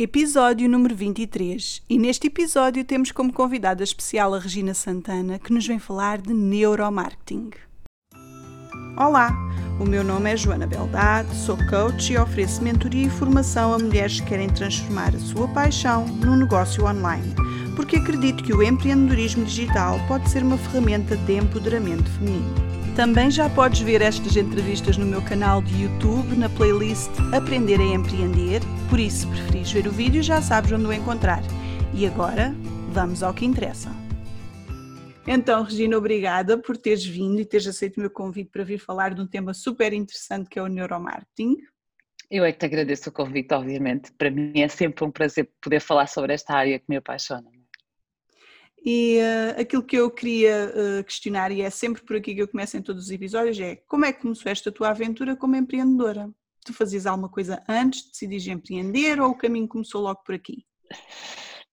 Episódio número 23. E neste episódio temos como convidada especial a Regina Santana, que nos vem falar de neuromarketing. Olá, o meu nome é Joana Beldade, sou coach e ofereço mentoria e formação a mulheres que querem transformar a sua paixão num negócio online, porque acredito que o empreendedorismo digital pode ser uma ferramenta de empoderamento feminino. Também já podes ver estas entrevistas no meu canal de YouTube, na playlist Aprender a Empreender. Por isso, se preferires ver o vídeo, já sabes onde o encontrar. E agora, vamos ao que interessa. Então, Regina, obrigada por teres vindo e teres aceito o meu convite para vir falar de um tema super interessante que é o neuromarketing. Eu é que te agradeço o convite, obviamente. Para mim é sempre um prazer poder falar sobre esta área que me apaixona. E uh, aquilo que eu queria uh, questionar, e é sempre por aqui que eu começo em todos os episódios, é como é que começou esta tua aventura como empreendedora? Tu fazias alguma coisa antes de decidir empreender ou o caminho começou logo por aqui?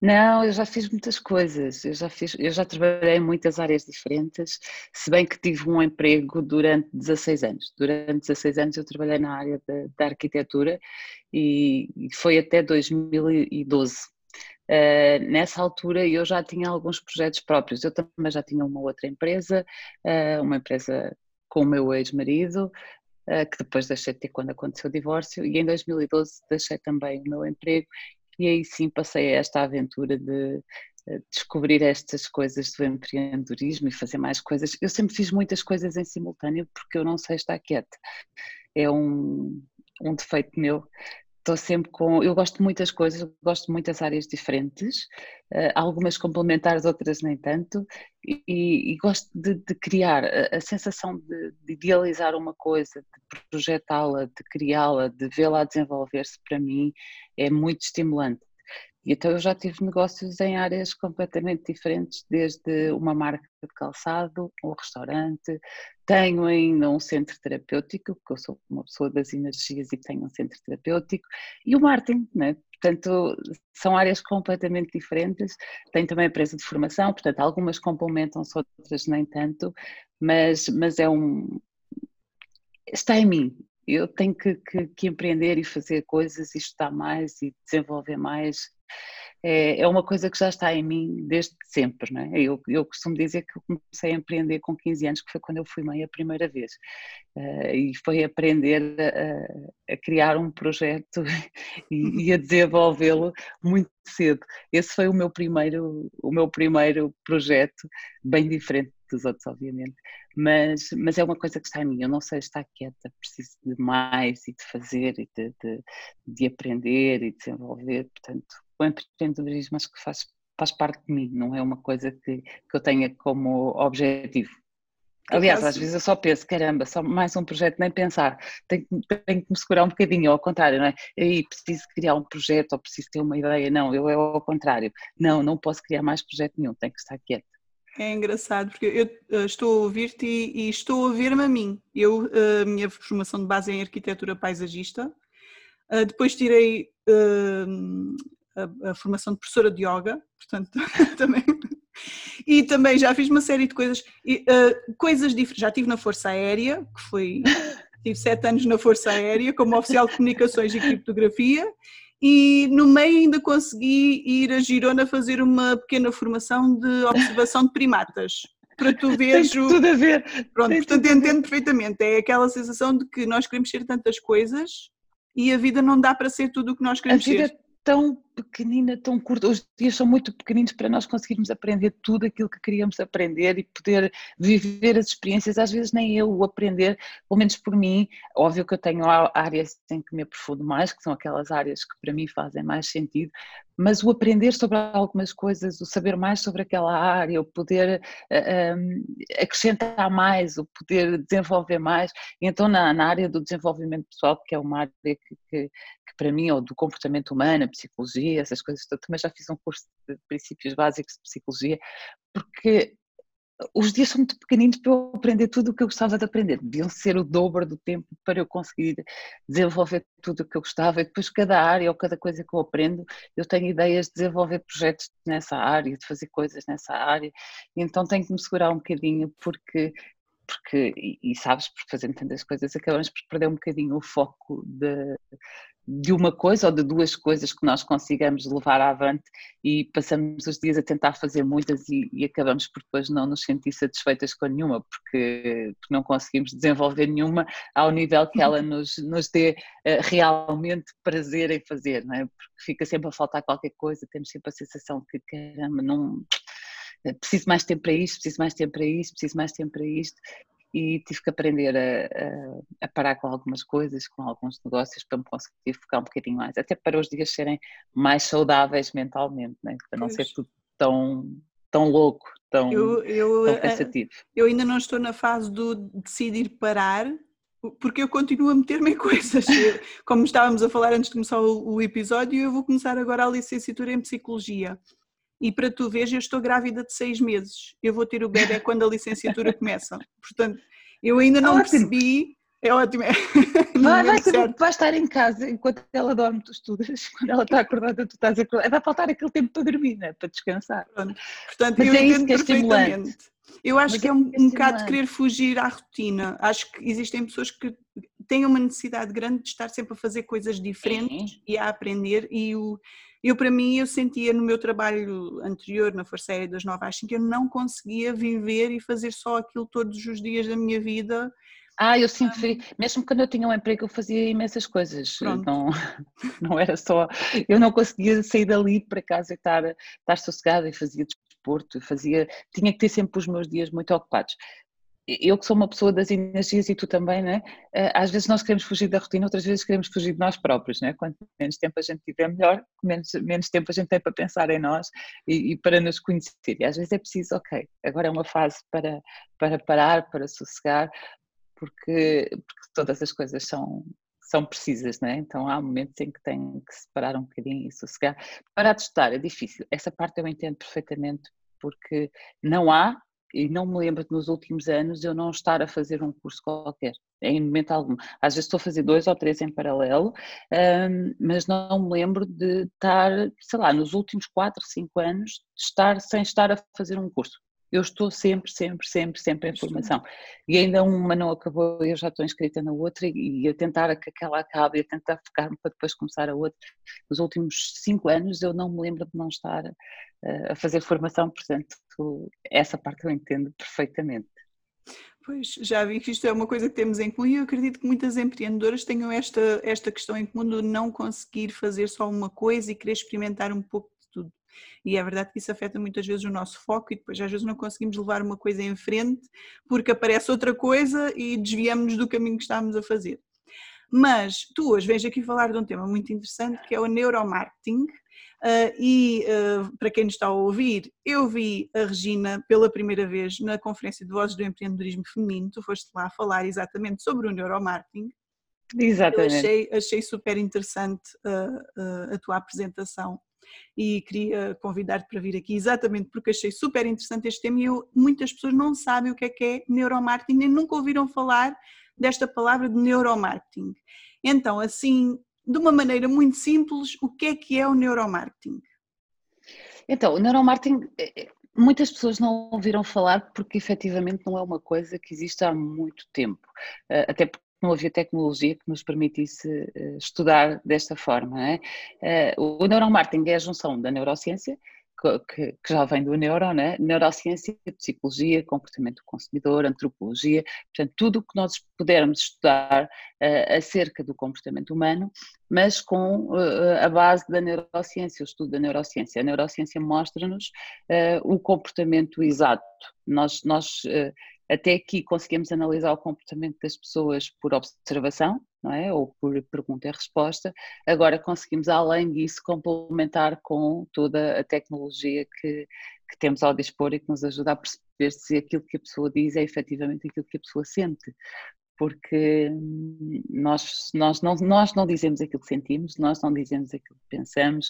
Não, eu já fiz muitas coisas, eu já, fiz, eu já trabalhei em muitas áreas diferentes, se bem que tive um emprego durante 16 anos. Durante 16 anos eu trabalhei na área da, da arquitetura e foi até 2012 Uh, nessa altura eu já tinha alguns projetos próprios, eu também já tinha uma outra empresa, uh, uma empresa com o meu ex-marido, uh, que depois deixei de ter quando aconteceu o divórcio, e em 2012 deixei também o meu emprego, e aí sim passei a esta aventura de descobrir estas coisas do empreendedorismo e fazer mais coisas. Eu sempre fiz muitas coisas em simultâneo porque eu não sei estar quieta. É um, um defeito meu estou sempre com. Eu gosto de muitas coisas, gosto de muitas áreas diferentes, uh, algumas complementares, outras nem tanto, e, e gosto de, de, criar a, a sensação de, de, idealizar uma coisa, de projetá-la, de criá-la, de vê-la desenvolver-se, para mim é muito estimulante. E então eu já tive negócios em áreas completamente diferentes, desde uma marca de calçado, um restaurante, tenho ainda um centro terapêutico, porque eu sou uma pessoa das energias e tenho um centro terapêutico, e o marketing, né? portanto são áreas completamente diferentes, tenho também a empresa de formação, portanto algumas complementam-se, outras nem tanto, mas, mas é um... está em mim, eu tenho que, que, que, empreender e fazer coisas e estudar mais e desenvolver mais é, é uma coisa que já está em mim desde sempre, não é? Eu, eu costumo dizer que eu comecei a empreender com 15 anos, que foi quando eu fui mãe a primeira vez, uh, e foi aprender a, a, criar um projeto e, e a desenvolvê-lo muito cedo. Esse foi o meu primeiro, o meu primeiro projeto, bem diferente dos outros, obviamente, mas, mas é uma coisa que está em mim. Eu não sei estar quieta, preciso de mais e de fazer e de, de, de aprender e desenvolver, portanto, o empreendedorismo acho que faz, faz parte de mim, não é uma coisa que, que eu tenha como objetivo. Aliás, às vezes eu só penso, caramba, só mais um projeto, nem pensar, tenho, tenho que me segurar um bocadinho, ao contrário, não é? Aí preciso criar um projeto ou preciso ter uma ideia, não, eu é ao contrário, não, não posso criar mais projeto nenhum, tenho que estar quieto. É engraçado, porque eu estou a ouvir-te e, e, estou a ver-me a mim. Eu, a minha formação de base é em arquitetura paisagista, uh, depois tirei a, a formação de professora de yoga, portanto, também. E também já fiz uma série de coisas, uh, coisas diferentes. Já estive na Força Aérea, que foi. Tive sete anos na Força Aérea como oficial de comunicações e criptografia, e no meio ainda consegui ir a Girona fazer uma pequena formação de observação de primatas. Para tu veres Tem tudo a ver. Pronto, Tem portanto entendo perfeitamente. É aquela sensação de que nós queremos ser tantas coisas e a vida não dá para ser tudo o que nós queremos a vida ser tão pequenina, tão curta. Os dias são muito pequeninos para nós conseguirmos aprender tudo aquilo que queríamos aprender e poder viver as experiências. Às vezes nem eu o aprender, pelo menos por mim. Óbvio que eu tenho áreas em que me aprofundo mais, que são aquelas áreas que para mim fazem mais sentido, mas o aprender sobre algumas coisas, o saber mais sobre aquela área, o poder uh, um, acrescentar mais, o poder desenvolver mais. Então, na, na, área do desenvolvimento pessoal, que é uma área que, que, que para mim, ou do comportamento humano, a psicologia, essas coisas, também já fiz um curso de princípios básicos de psicologia, porque os dias são muito pequeninos para eu aprender tudo o que eu gostava de aprender. Deviam ser o dobro do tempo para eu conseguir desenvolver tudo o que eu gostava. E depois, cada área ou cada coisa que eu aprendo, eu tenho ideias de desenvolver projetos nessa área, de fazer coisas nessa área. E então tenho que me segurar um bocadinho, porque porque, e, e, sabes, por fazendo tantas coisas, acabamos por perder um bocadinho o foco de, de uma coisa ou de duas coisas que nós consigamos levar avante e passamos os dias a tentar fazer muitas e, e acabamos por depois não nos sentir satisfeitas com nenhuma, porque, porque, não conseguimos desenvolver nenhuma ao nível que ela nos, nos dê uh, realmente prazer em fazer, não é? Porque fica sempre a faltar qualquer coisa, temos sempre a sensação de que, caramba, não preciso mais tempo para isto, preciso mais tempo para isto, preciso mais tempo para isto e tive que aprender a, a, a, parar com algumas coisas, com alguns negócios para me conseguir focar um bocadinho mais, até para os dias serem mais saudáveis mentalmente, né? para não pois. ser tudo tão, tão louco, tão, eu, eu, tão cansativo. Eu ainda não estou na fase do decidir parar, porque eu continuo a meter-me em coisas. Como estávamos a falar antes de começar o, o episódio, eu vou começar agora a licenciatura em Psicologia. E para tu veres, eu estou grávida de seis meses. Eu vou ter o bebê quando a licenciatura começa. Portanto, eu ainda não ótimo. percebi. É ótimo. Vai, vai, vai, estar em casa enquanto ela dorme, tu estudas. Quando ela está acordada, tu estás acordada. Vai faltar aquele tempo para dormir, né? para descansar. Pronto. Portanto, Mas eu é entendo é perfeitamente. Eu acho Mas que é um, é um bocado de querer fugir à rotina. Acho que existem pessoas que têm uma necessidade grande de estar sempre a fazer coisas diferentes e a aprender e o, eu, para mim, eu sentia no meu trabalho anterior, na Força Aérea das 9 às 5, que eu não conseguia viver e fazer só aquilo todos os dias da minha vida. Ah, eu sempre, mesmo quando eu tinha um emprego, eu fazia imensas coisas. Não, não era só, eu não conseguia sair dali para casa e estar, estar sossegada e fazia desporto, fazia, tinha que ter sempre os meus dias muito ocupados eu que sou uma pessoa das energias e tu também, né? às vezes nós queremos fugir da rotina, outras vezes queremos fugir de nós próprios. Né? Quanto menos tempo a gente tiver, melhor, menos, menos tempo a gente tem para pensar em nós e, e, para nos conhecer. E às vezes é preciso, ok, agora é uma fase para, para parar, para sossegar, porque, porque todas as coisas são, são precisas, né? então há momentos em que tem que separar um bocadinho e sossegar. Parar de estudar é difícil, essa parte eu entendo perfeitamente, porque não há e não me lembro de nos últimos anos eu não estar a fazer um curso qualquer, em momento algum. Às vezes estou a fazer dois ou três em paralelo, um, mas não me lembro de estar, sei lá, nos últimos quatro, cinco anos, estar sem estar a fazer um curso. Eu estou sempre, sempre, sempre, sempre em formação. E ainda uma não acabou, eu já estou inscrita na outra e a tentar que aquela acabe e a tentar focar-me para depois começar a outra. Nos últimos cinco anos eu não me lembro de não estar uh, a fazer formação, portanto, essa parte eu entendo perfeitamente. Pois, já vi que isto é uma coisa que temos em comum e eu acredito que muitas empreendedoras tenham esta, esta questão em comum de não conseguir fazer só uma coisa e querer experimentar um pouco. E é verdade que isso afeta muitas vezes o nosso foco e depois às vezes não conseguimos levar uma coisa em frente porque aparece outra coisa e desviamos-nos do caminho que estávamos a fazer. Mas tu hoje vens aqui falar de um tema muito interessante que é o neuromarketing. Uh, e uh, para quem nos está a ouvir, eu vi a Regina pela primeira vez na Conferência de Vozes do Empreendedorismo Feminino, tu foste lá falar exatamente sobre o neuromarketing. Exatamente. Eu achei, achei super interessante uh, a tua apresentação e queria convidar-te para vir aqui exatamente porque achei super interessante este tema e eu, muitas pessoas não sabem o que é que é neuromarketing nem nunca ouviram falar desta palavra de neuromarketing. Então, assim, de uma maneira muito simples, o que é que é o neuromarketing? Então, o neuromarketing, é, é, muitas pessoas não ouviram falar porque efetivamente não é uma coisa que existe há muito tempo, eh, até não havia tecnologia que nos permitisse eh, estudar desta forma. É? Eh, o neuromarketing é a junção da neurociência, que, já vem do neuro, né? neurociência, psicologia, comportamento do consumidor, antropologia, portanto, tudo o que nós pudermos estudar uh, acerca do comportamento humano, mas com a base da neurociência, o estudo da neurociência. A neurociência mostra-nos o comportamento exato. Nós, nós até aqui conseguimos analisar o comportamento das pessoas por observação, não é? Ou por pergunta e resposta. Agora conseguimos, além disso, complementar com toda a tecnologia que, que temos ao dispor e que nos ajuda a perceber se aquilo que a pessoa diz é efetivamente aquilo que a pessoa sente. Porque hum, nós, nós, não, nós não dizemos aquilo que sentimos, nós não dizemos aquilo que pensamos,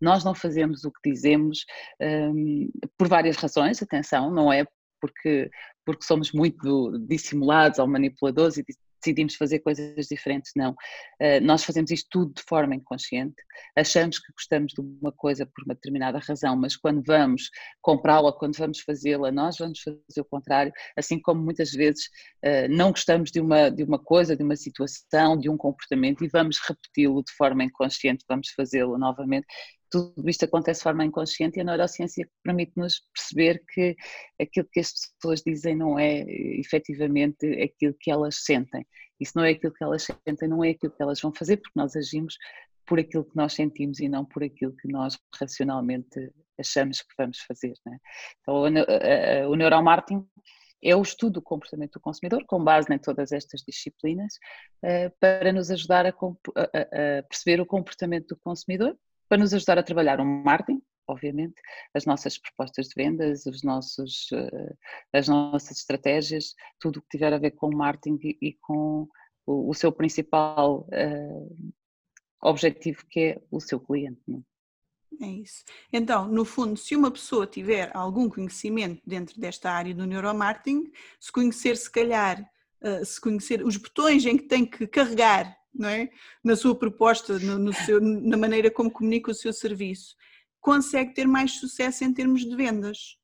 nós não fazemos o que dizemos um, por várias razões, atenção, não é porque, porque somos muito dissimulados ou manipuladores e decidimos fazer coisas diferentes, não. Uh, nós fazemos isto tudo de forma inconsciente, achamos que gostamos de uma coisa por uma determinada razão, mas quando vamos comprá-la, quando vamos fazê-la, nós vamos fazer o contrário, assim como muitas vezes uh, não gostamos de uma, de uma coisa, de uma situação, de um comportamento e vamos repeti-lo de forma inconsciente, vamos fazê-lo novamente tudo isto acontece de forma inconsciente e a neurociência permite-nos perceber que aquilo que as pessoas dizem não é efetivamente aquilo que elas sentem. E se não é aquilo que elas sentem, não é aquilo que elas vão fazer, porque nós agimos por aquilo que nós sentimos e não por aquilo que nós racionalmente achamos que vamos fazer. É? Então, o neuromarketing é o estudo do comportamento do consumidor, com base em todas estas disciplinas, eh, para nos ajudar a, perceber o comportamento do consumidor para nos ajudar a trabalhar o um marketing, obviamente, as nossas propostas de vendas, os nossos, eh, as nossas estratégias, tudo o que tiver a ver com marketing e, com o, seu principal uh, objetivo, que é o seu cliente. É? é isso. Então, no fundo, se uma pessoa tiver algum conhecimento dentro desta área do neuromarketing, se conhecer, se calhar, uh, se conhecer os botões em que tem que carregar não é? na sua proposta, no, no seu, na maneira como comunica o seu serviço, consegue ter mais sucesso em termos de vendas.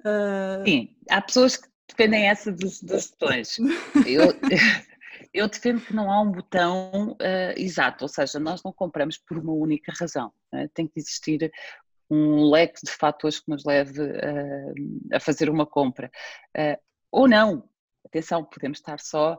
Uh... Sim, há pessoas que defendem essa dos, dos botões. Eu, eu defendo que não há um botão uh, exato, ou seja, nós não compramos por uma única razão. É? Tem que existir um leque de fatores que nos leve uh, a fazer uma compra. Ou não, atenção, podemos estar só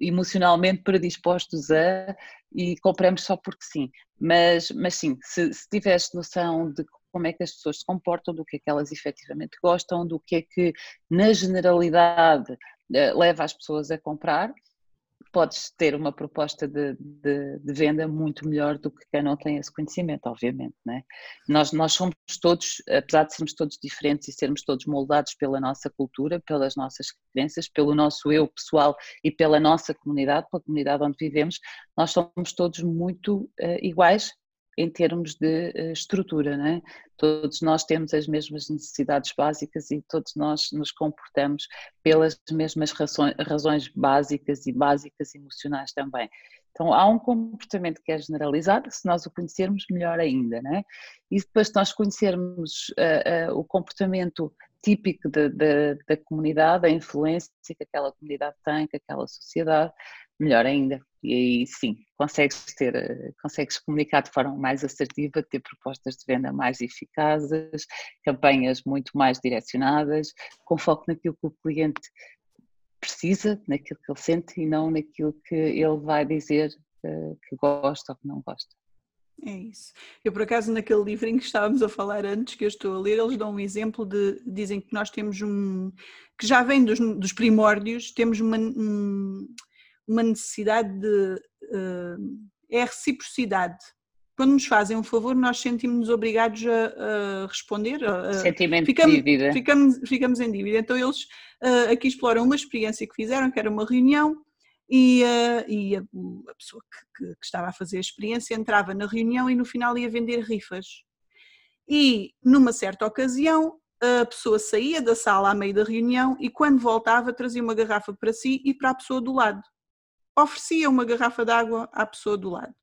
emocionalmente predispostos a e compramos só porque sim. Mas, mas sim, se, se tiveres noção de como é que as pessoas se comportam, do que é que elas efetivamente gostam, do que é que na generalidade eh, leva as pessoas a comprar, podes ter uma proposta de, de, de, venda muito melhor do que quem não tem esse conhecimento, obviamente. Né? Nós, nós somos todos, apesar de sermos todos diferentes e sermos todos moldados pela nossa cultura, pelas nossas crenças, pelo nosso eu pessoal e pela nossa comunidade, pela comunidade onde vivemos, nós somos todos muito uh, iguais em termos de uh, estrutura, não é? Todos nós temos as mesmas necessidades básicas e todos nós nos comportamos pelas mesmas razões, razões básicas e básicas emocionais também. Então há um comportamento que é generalizado, se nós o conhecermos, melhor ainda, não é? E depois de nós conhecermos uh, uh, o comportamento típico de, de, da comunidade, a influência que aquela comunidade tem, que aquela sociedade, melhor ainda. E aí sim, consegues ter, eh, consegues comunicar de forma mais assertiva, ter propostas de venda mais eficazes, campanhas muito mais direcionadas, com foco naquilo que o cliente precisa, naquilo que ele sente e não naquilo que ele vai dizer uh, que gosta ou que não gosta. É isso. Eu, por acaso, naquele livrinho que estávamos a falar antes, que eu estou a ler, eles dão um exemplo de. dizem que nós temos um. que já vem dos, dos primórdios, temos uma, um, uma necessidade de. Uh, é a reciprocidade. Quando nos fazem um favor, nós sentimos-nos obrigados a, a responder. A, Sentimento ficamos, de dívida. Ficamos, ficamos em dívida. Então, eles uh, aqui exploram uma experiência que fizeram, que era uma reunião, e, uh, e a, a, pessoa que, que, que, estava a fazer a experiência entrava na reunião e no final ia vender rifas. E numa certa ocasião a pessoa saía da sala à meio da reunião e quando voltava trazia uma garrafa para si e para a pessoa do lado oferecia uma garrafa de água à pessoa do lado.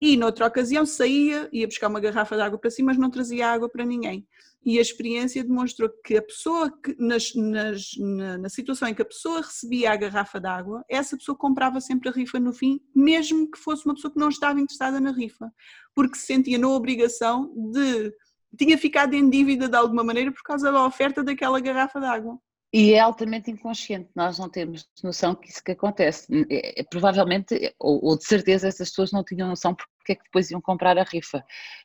E noutra ocasião saía, ia buscar uma garrafa de água para si, mas não trazia água para ninguém. E a experiência demonstrou que a pessoa, que, nas, nas, na, na, situação em que a pessoa recebia a garrafa de água, essa pessoa comprava sempre a rifa no fim, mesmo que fosse uma pessoa que não estava interessada na rifa, porque se sentia na obrigação de. tinha ficado em dívida de alguma maneira por causa da oferta daquela garrafa de água. E é altamente inconsciente, nós não temos noção que isso que acontece. É, é, provavelmente, ou, ou, de certeza, essas pessoas não tinham noção porque é que depois iam comprar a rifa,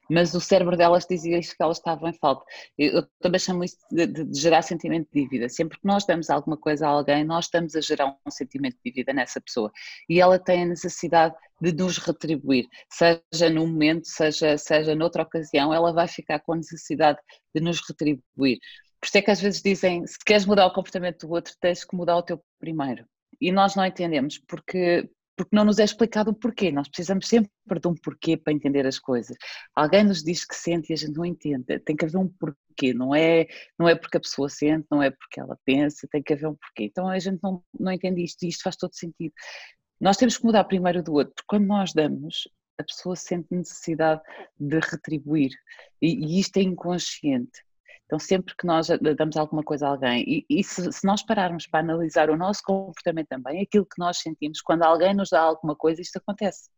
mas o cérebro delas dizia isto que elas estavam em falta. Eu, também chamo isso de, de, gerar sentimento de dívida. Sempre que nós damos alguma coisa a alguém, nós estamos a gerar um sentimento de dívida nessa pessoa e ela tem a necessidade de nos retribuir, seja no momento, seja, seja noutra ocasião, ela vai ficar com a necessidade de nos retribuir. Por isso é que às vezes dizem, se queres mudar o comportamento do outro, tens que mudar o teu primeiro. E nós não entendemos, porque porque não nos é explicado o porquê. Nós precisamos sempre de um porquê para entender as coisas. Alguém nos diz que sente e a gente não entende. Tem que haver um porquê, não é, não é porque a pessoa sente, não é porque ela pensa, tem que haver um porquê. Então a gente não, não entende isto e isto faz todo sentido. Nós temos que mudar primeiro do outro, porque quando nós damos, a pessoa sente necessidade de retribuir e, e isto é inconsciente. Então, sempre que nós damos alguma coisa a alguém, e, e se, se, nós pararmos para analisar o nosso comportamento também, aquilo que nós sentimos, quando alguém nos dá alguma coisa, isto acontece.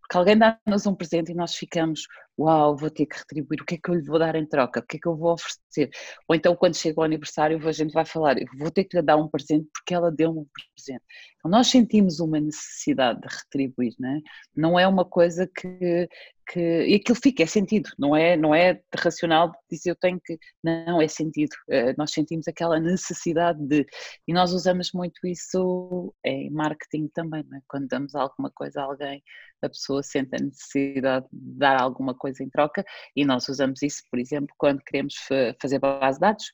Porque alguém dá-nos um presente e nós ficamos, uau, vou ter que retribuir, o que é que eu lhe vou dar em troca, o que é que eu vou oferecer? Ou então, quando chega o aniversário, a gente vai falar, eu vou ter que lhe dar um presente porque ela deu-me um presente. Então, nós sentimos uma necessidade de retribuir, não é? Não é uma coisa que, que e aquilo fica, é sentido, não é, não é racional dizer eu tenho que, não, é sentido, eh, nós sentimos aquela necessidade de, e nós usamos muito isso em marketing também, é? quando damos alguma coisa a alguém, a pessoa sente a necessidade de dar alguma coisa em troca e nós usamos isso, por exemplo, quando queremos fazer base de dados,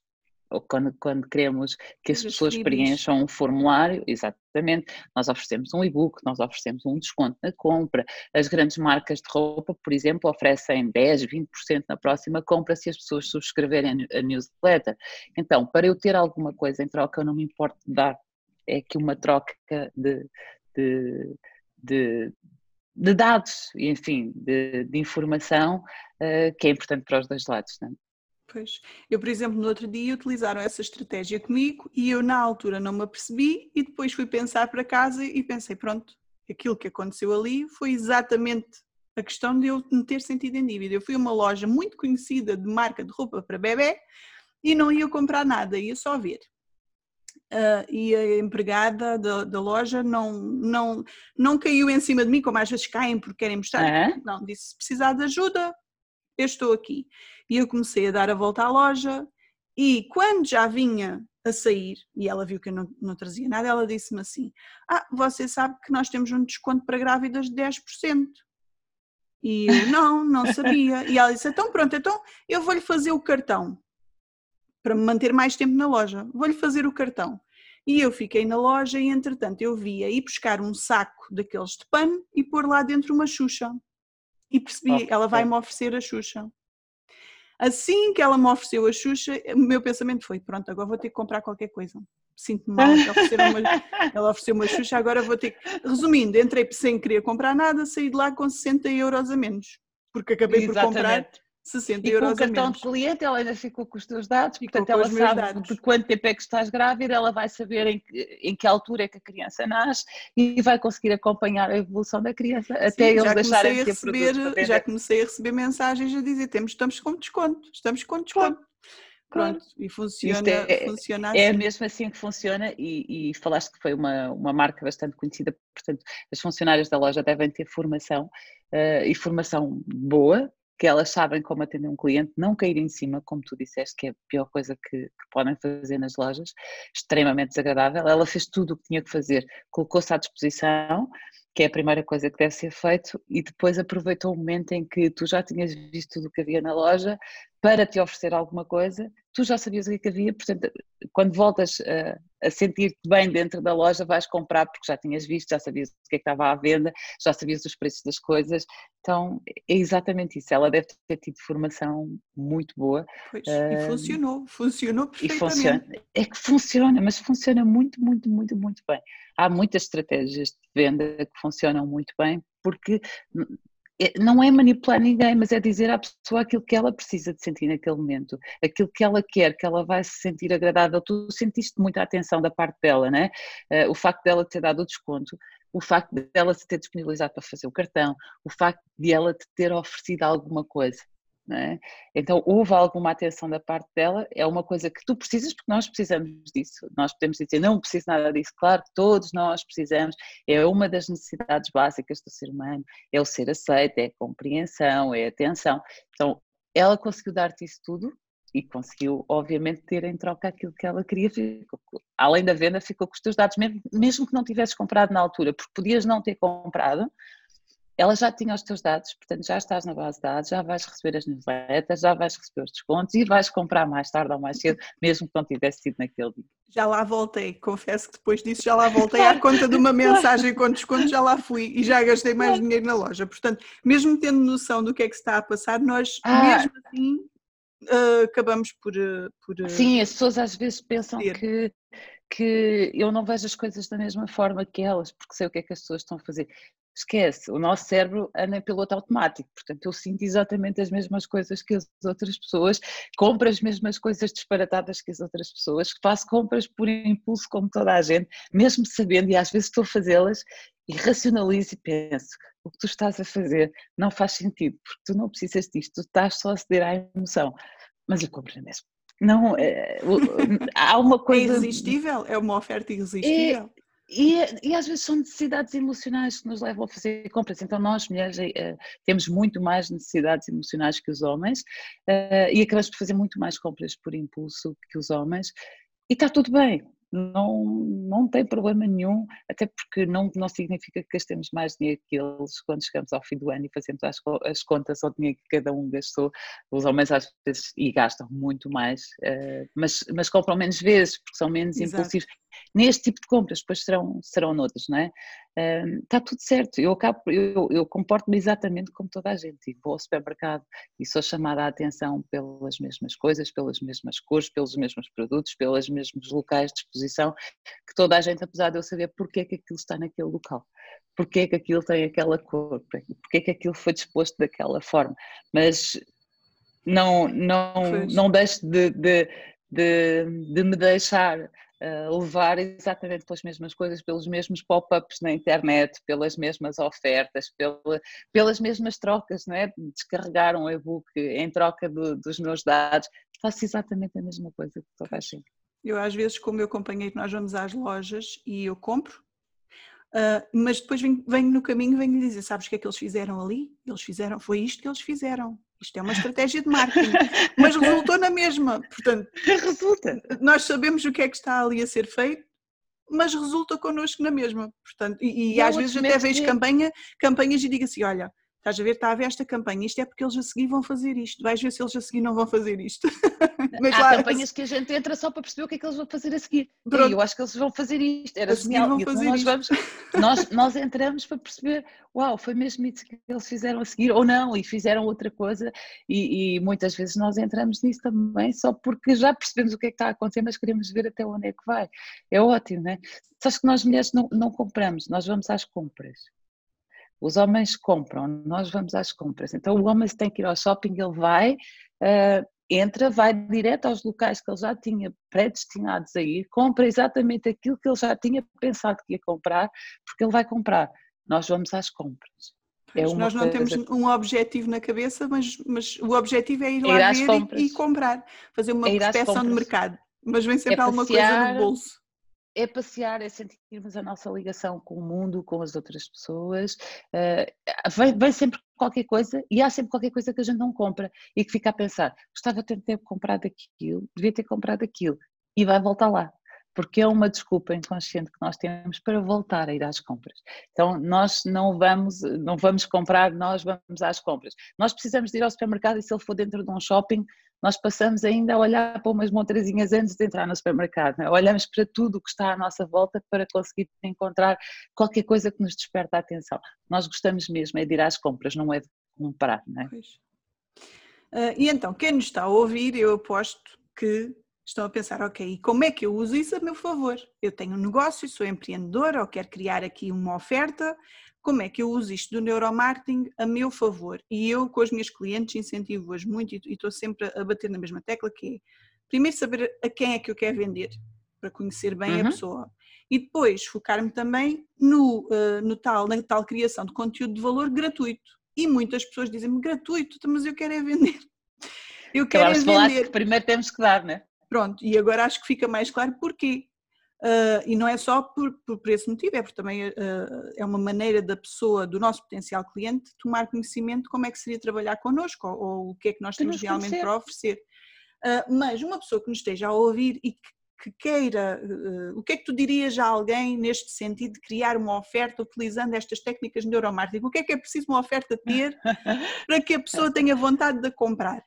ou quando, quando queremos que as pessoas preencham um formulário, exatamente, nós oferecemos um e-book, nós oferecemos um desconto na compra, as grandes marcas de roupa, por exemplo, oferecem 10, 20% na próxima compra se as pessoas subscreverem a newsletter. Então, para eu ter alguma coisa em troca, eu não me importo de dar, é que uma troca de, de, de, de dados, enfim, de, de informação uh, que é importante para os dois lados. Não é? Pois. Eu, por exemplo, no outro dia utilizaram essa estratégia comigo e eu na altura não me apercebi e depois fui pensar para casa e pensei, pronto, aquilo que aconteceu ali foi exatamente a questão de eu me ter sentido em dívida. Eu fui a uma loja muito conhecida de marca de roupa para bebê e não ia comprar nada, ia só ver. Uh, e a empregada da, da, loja não, não, não caiu em cima de mim, como às vezes caem porque querem mostrar. Não, disse: se precisar de ajuda, eu estou aqui. E eu comecei a dar a volta à loja e quando já vinha a sair, e ela viu que eu não, não trazia nada, ela disse-me assim: Ah, você sabe que nós temos um desconto para grávidas de 10%. E eu, não, não sabia. E ela disse: Então pronto, então eu vou-lhe fazer o cartão para me manter mais tempo na loja. Vou-lhe fazer o cartão. E eu fiquei na loja e entretanto eu via ir buscar um saco daqueles de pano e pôr lá dentro uma xuxa. E percebi, okay. ela vai-me oferecer a xuxa. Assim que ela me ofereceu a Xuxa, o meu pensamento foi: pronto, agora vou ter que comprar qualquer coisa. Sinto-me mal, ela, uma, ela ofereceu uma Xuxa, agora vou ter que. Resumindo, entrei sem querer comprar nada, saí de lá com 60 euros a menos, porque acabei Exatamente. por comprar 60 e euros com o cartão de cliente ela ainda ficou com os teus dados, ficou portanto ela sabe dados. de quanto tempo é que estás grávida, ela vai saber em que, em que altura é que a criança nasce e vai conseguir acompanhar a evolução da criança Sim, até eles deixarem de ter receber, Já comecei a receber mensagens a dizer temos, estamos com desconto, estamos com desconto. Pronto, e funciona, é, funciona assim. É mesmo assim que funciona e, e, falaste que foi uma, uma marca bastante conhecida, portanto as funcionárias da loja devem ter formação uh, e formação boa, que elas sabem como atender um cliente, não cair em cima, como tu disseste, que é a pior coisa que, que, podem fazer nas lojas, extremamente desagradável. Ela fez tudo o que tinha que fazer, colocou-se à disposição, que é a primeira coisa que deve ser feito, e depois aproveitou o momento em que tu já tinhas visto tudo o que havia na loja para te oferecer alguma coisa, tu já sabias o que, é havia, portanto, quando voltas a, a sentir-te bem dentro da loja, vais comprar porque já tinhas visto, já sabias o que é que estava à venda, já sabias os preços das coisas, então é exatamente isso. Ela deve ter tido formação muito boa. Pois, uh, e funcionou, funcionou perfeitamente. E funciona, é que funciona, mas funciona muito, muito, muito, muito bem. Há muitas estratégias de venda que funcionam muito bem porque não é manipular ninguém, mas é dizer à pessoa aquilo que ela precisa de sentir naquele momento, aquilo que ela quer, que ela vai se sentir agradável. Tu sentiste muita atenção da parte dela, né? Uh, o facto dela ter dado o desconto, o facto dela se ter disponibilizado para fazer o cartão, o facto de ela te ter oferecido alguma coisa. É? Então, houve alguma atenção da parte dela, é uma coisa que tu precisas, porque nós precisamos disso. Nós podemos dizer, não preciso nada disso, claro, todos nós precisamos, é uma das necessidades básicas do ser humano, é o ser aceito, é a compreensão, é a atenção. Então, ela conseguiu dar-te isso tudo e conseguiu, obviamente, ter em troca aquilo que ela queria. Ficou, além da venda, ficou com os teus dados, mesmo, mesmo que não tivesses comprado na altura, porque podias não ter comprado, ela já tinha os teus dados, portanto já estás na base de dados, já vais receber as newsletters, já vais receber os descontos e vais comprar mais tarde ou mais cedo, mesmo que não tivesse sido naquele dia. Já lá voltei, confesso que depois disso já lá voltei à conta de uma mensagem com desconto, já lá fui e já gastei mais dinheiro na loja. Portanto, mesmo tendo noção do que é que se está a passar, nós ah. mesmo assim uh, acabamos por, uh, por. Uh, Sim, as pessoas às vezes pensam ter. que que eu não vejo as coisas da mesma forma que elas, porque sei o que é que as pessoas estão a fazer. Esquece, o nosso cérebro anda em piloto automático, portanto eu sinto exatamente as mesmas coisas que as outras pessoas, compro as mesmas coisas disparatadas que as outras pessoas, faço compras por impulso como toda a gente, mesmo sabendo, e às vezes estou a fazê-las e racionalizo e penso, o que tu estás a fazer não faz sentido, porque tu não precisas disto, tu estás só a ceder à emoção, mas eu compro mesmo. Não, é, há uma é coisa. É irresistível? É uma oferta irresistível? É, e, e, às vezes são necessidades emocionais que nos levam a fazer compras. Então, nós mulheres uh, temos muito mais necessidades emocionais que os homens uh, e acabamos por fazer muito mais compras por impulso que os homens. E está tudo bem, não, não tem problema nenhum, até porque não, não significa que gastemos mais dinheiro que eles quando chegamos ao fim do ano e fazemos as, as contas ao dinheiro que cada um gastou. Os homens às vezes e gastam muito mais, mas, mas compram menos vezes porque são menos Exato. impulsivos neste tipo de compras, depois serão, serão noutras, não é? Está tudo certo, eu, acabo, eu, eu comporto-me exatamente como toda a gente, e vou ao supermercado e sou chamada a atenção pelas mesmas coisas, pelas mesmas cores, pelos mesmos produtos, pelos mesmos locais de exposição, que toda a gente, apesar de eu saber porque é que aquilo está naquele local, porque é que aquilo tem aquela cor, porque é que aquilo foi disposto daquela forma, mas não, não, não deixo de, de, de, de me deixar levar exatamente pelas mesmas coisas, pelos mesmos pop-ups na internet, pelas mesmas ofertas, pela, pelas mesmas trocas, não é? Descarregar um e-book em troca do, dos meus dados, faço exatamente a mesma coisa que toda a gente. Eu às vezes com o meu companheiro nós vamos às lojas e eu compro, uh, mas depois venho, venho no caminho e venho lhe dizer, sabes o que é que eles fizeram ali? Eles fizeram, foi isto que eles fizeram. Isto é uma estratégia de marketing, mas resultou na mesma. Portanto, resulta. Nós sabemos o que é que está ali a ser feito, mas resulta connosco na mesma. Portanto, e, e às vezes até vejo campanha, campanhas e digo assim: olha, Estás a ver, está a ver esta campanha, isto é porque eles a seguir vão fazer isto, vais ver se eles a seguir não vão fazer isto. Mas, Há claro, campanhas que a gente entra só para perceber o que é que eles vão fazer a seguir. Pronto. E eu acho que eles vão fazer isto, era genial. Vão fazer nós, vamos, nós, nós entramos para perceber, uau, foi mesmo isso que eles fizeram a seguir, ou não, e fizeram outra coisa, e, e muitas vezes nós entramos nisso também, só porque já percebemos o que é que está a acontecer, mas queremos ver até onde é que vai. É ótimo, não é? Só que nós mulheres não, não compramos, nós vamos às compras. Os homens compram, nós vamos às compras. Então o homem se tem que ir ao shopping, ele vai, uh, entra, vai direto aos locais que ele já tinha predestinados a ir, compra exatamente aquilo que ele já tinha pensado que ia comprar, porque ele vai comprar. Nós vamos às compras. É nós não temos um objetivo na cabeça, mas, mas o objetivo é ir lá é ir ver e, e, comprar, fazer uma é prospecção de mercado. Mas vem sempre é alguma passear, coisa no bolso é passear, é sentirmos a nossa ligação com o mundo, com as outras pessoas. Uh, vem, vem, sempre qualquer coisa e há sempre qualquer coisa que a gente não compra e que fica a pensar: gostava de ter comprado aquilo, devia ter comprado aquilo, e vai voltar lá. Porque é uma desculpa inconsciente que nós temos para voltar a ir às compras. Então, nós não vamos, não vamos comprar, nós vamos às compras. Nós precisamos de ir ao supermercado e se ele for dentro de um shopping, nós passamos ainda a olhar para umas montrazinhas antes de entrar no supermercado. É? Olhamos para tudo o que está à nossa volta para conseguir encontrar qualquer coisa que nos desperta a atenção. Nós gostamos mesmo é de ir às compras, não é de comprar. Não é? Uh, e então, quem nos está a ouvir, eu aposto que estão a pensar, ok, como é que eu uso isso a meu favor? Eu tenho um negócio, sou empreendedora ou quero criar aqui uma oferta, como é que eu uso isto do neuromarketing a meu favor? E eu, com as minhas clientes, incentivo-as muito e estou sempre a bater na mesma tecla, que é, primeiro saber a quem é que eu quero vender, para conhecer bem uhum. a pessoa. E depois focar-me também no, uh, no tal, na tal criação de conteúdo de valor gratuito. E muitas pessoas dizem-me, gratuito, mas eu quero é vender. Eu quero é vender. que primeiro temos que dar, né? Pronto, e agora acho que fica mais claro porquê. Uh, e não é só por, por, por, esse motivo, é porque também uh, é uma maneira da pessoa, do nosso potencial cliente, tomar conhecimento de como é que seria trabalhar connosco ou, ou o que é que nós temos realmente para oferecer. Uh, mas uma pessoa que nos esteja a ouvir e que que queira, o que é que tu dirias a alguém neste sentido de criar uma oferta utilizando estas técnicas de neuromarketing? O que é que é preciso uma oferta ter para que a pessoa tenha vontade de comprar?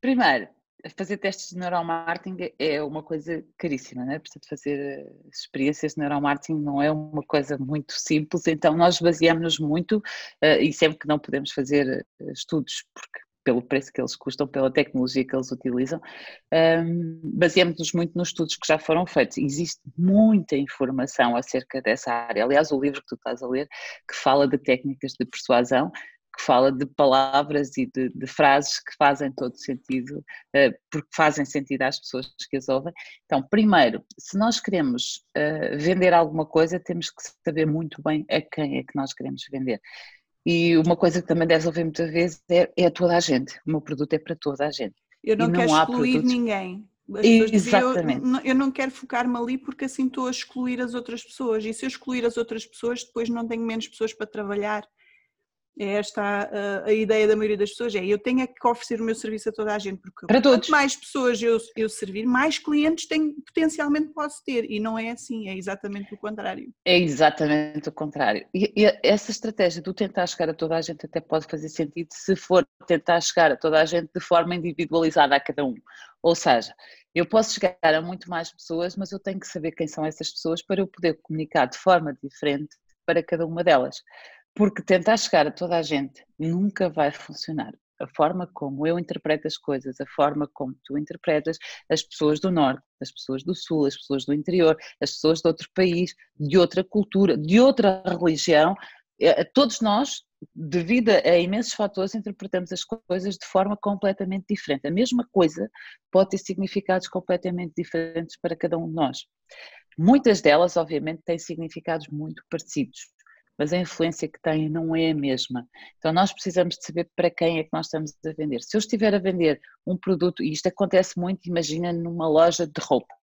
Primeiro, fazer testes de neuromarketing é uma coisa caríssima, né? portanto fazer eh, experiências de neuromarketing não é uma coisa muito simples, então nós baseamos-nos muito uh, e sempre que não podemos fazer eh, estudos, porque pelo preço que eles custam, pela tecnologia que eles utilizam, um, baseamos-nos muito nos estudos que já foram feitos. Existe muita informação acerca dessa área. Aliás, o livro que tu estás a ler, que fala de técnicas de persuasão, que fala de palavras e de, de, frases que fazem todo sentido, uh, porque fazem sentido às pessoas que as ouvem. Então, primeiro, se nós queremos uh, vender alguma coisa, temos que saber muito bem a quem é que nós queremos vender. E uma coisa que também deves ouvir muitas vezes é, é a toda a gente. O meu produto é para toda a gente. Eu não, não quero excluir produtos... ninguém. Exatamente. Eu, eu, não quero focar-me ali porque assim estou a excluir as outras pessoas. E se eu excluir as outras pessoas, depois não tenho menos pessoas para trabalhar é esta a, a, ideia da maioria das pessoas, é eu tenho é que oferecer o meu serviço a toda a gente, porque Para quanto todos. mais pessoas eu, eu servir, mais clientes tenho, potencialmente posso ter, e não é assim, é exatamente o contrário. É exatamente o contrário. E, e essa estratégia do tentar chegar a toda a gente até pode fazer sentido se for tentar chegar a toda a gente de forma individualizada a cada um. Ou seja, eu posso chegar a muito mais pessoas, mas eu tenho que saber quem são essas pessoas para eu poder comunicar de forma diferente para cada uma delas. Porque tentar chegar a toda a gente nunca vai funcionar. A forma como eu interpreto as coisas, a forma como tu interpretas as pessoas do Norte, as pessoas do Sul, as pessoas do interior, as pessoas de outro país, de outra cultura, de outra religião, eh, todos nós, devido a imensos fatores, interpretamos as coisas de forma completamente diferente. A mesma coisa pode ter significados completamente diferentes para cada um de nós. Muitas delas, obviamente, têm significados muito parecidos mas a influência que têm não é a mesma. Então nós precisamos de saber para quem é que nós estamos a vender. Se eu estiver a vender um produto, e isto acontece muito, imagina numa loja de roupa,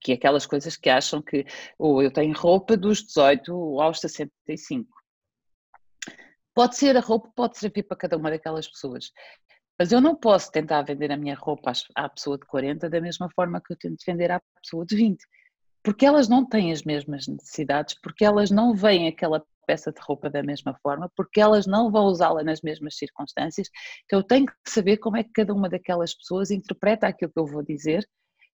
que é aquelas coisas que acham que ou oh, eu tenho roupa dos 18 aos 65. Pode ser a roupa, pode servir para cada uma daquelas pessoas. Mas eu não posso tentar vender a minha roupa à pessoa de 40 da mesma forma que eu tento vender à pessoa de 20. Porque elas não têm as mesmas necessidades, porque elas não veem aquela peça de roupa da mesma forma, porque elas não vão usá-la nas mesmas circunstâncias, então eu tenho que saber como é que cada uma daquelas pessoas interpreta aquilo que eu vou dizer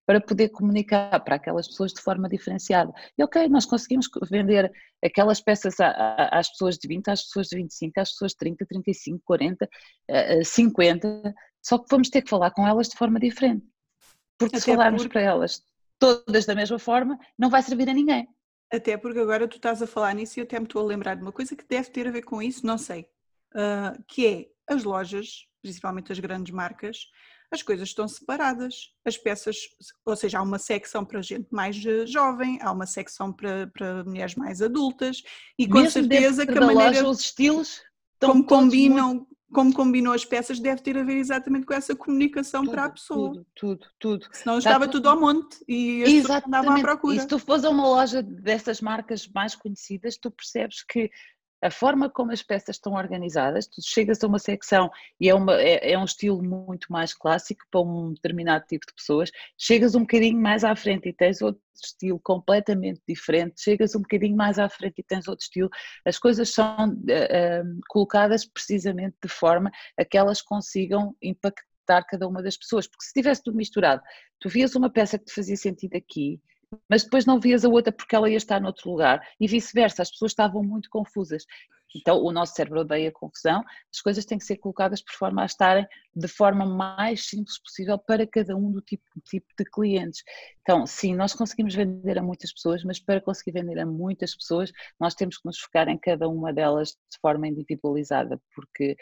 para poder comunicar para aquelas pessoas de forma diferenciada. E ok, nós conseguimos vender aquelas peças às pessoas de 20, às pessoas de 25, às pessoas de 30, 35, 40, 50, só que vamos ter que falar com elas de forma diferente. Porque Até se falarmos para elas todas da mesma forma, não vai servir a ninguém. Até porque agora tu estás a falar nisso e eu até me estou a lembrar de uma coisa que deve ter a ver com isso, não sei, uh, que é as lojas, principalmente as grandes marcas, as coisas estão separadas. As peças, ou seja, há uma secção para gente mais jovem, há uma secção para, para mulheres mais adultas e com Mesmo certeza que a maneira loja, os estilos como combinam muito como combinou as peças, deve ter a ver exatamente com essa comunicação tudo, para a pessoa. Tudo, tudo, tudo. Senão Dá estava tudo... tudo ao monte e as pessoas andavam à procura. E se tu fores a uma loja dessas marcas mais conhecidas, tu percebes que a forma como as peças estão organizadas, tu chegas a uma secção e é, uma, é, é, um estilo muito mais clássico para um determinado tipo de pessoas, chegas um bocadinho mais à frente e tens outro estilo completamente diferente, chegas um bocadinho mais à frente e tens outro estilo, as coisas são uh, colocadas precisamente de forma a que elas consigam impactar cada uma das pessoas, porque se tivesse tudo misturado, tu vias uma peça que te fazia sentido aqui mas depois não vias a outra porque ela ia estar noutro lugar e vice-versa, as pessoas estavam muito confusas. Então o nosso cérebro odeia confusão, as coisas têm que ser colocadas por forma a estarem de forma mais simples possível para cada um do tipo, tipo de clientes. Então, sim, nós conseguimos vender a muitas pessoas, mas para conseguir vender a muitas pessoas, nós temos que nos focar em cada uma delas de forma individualizada, porque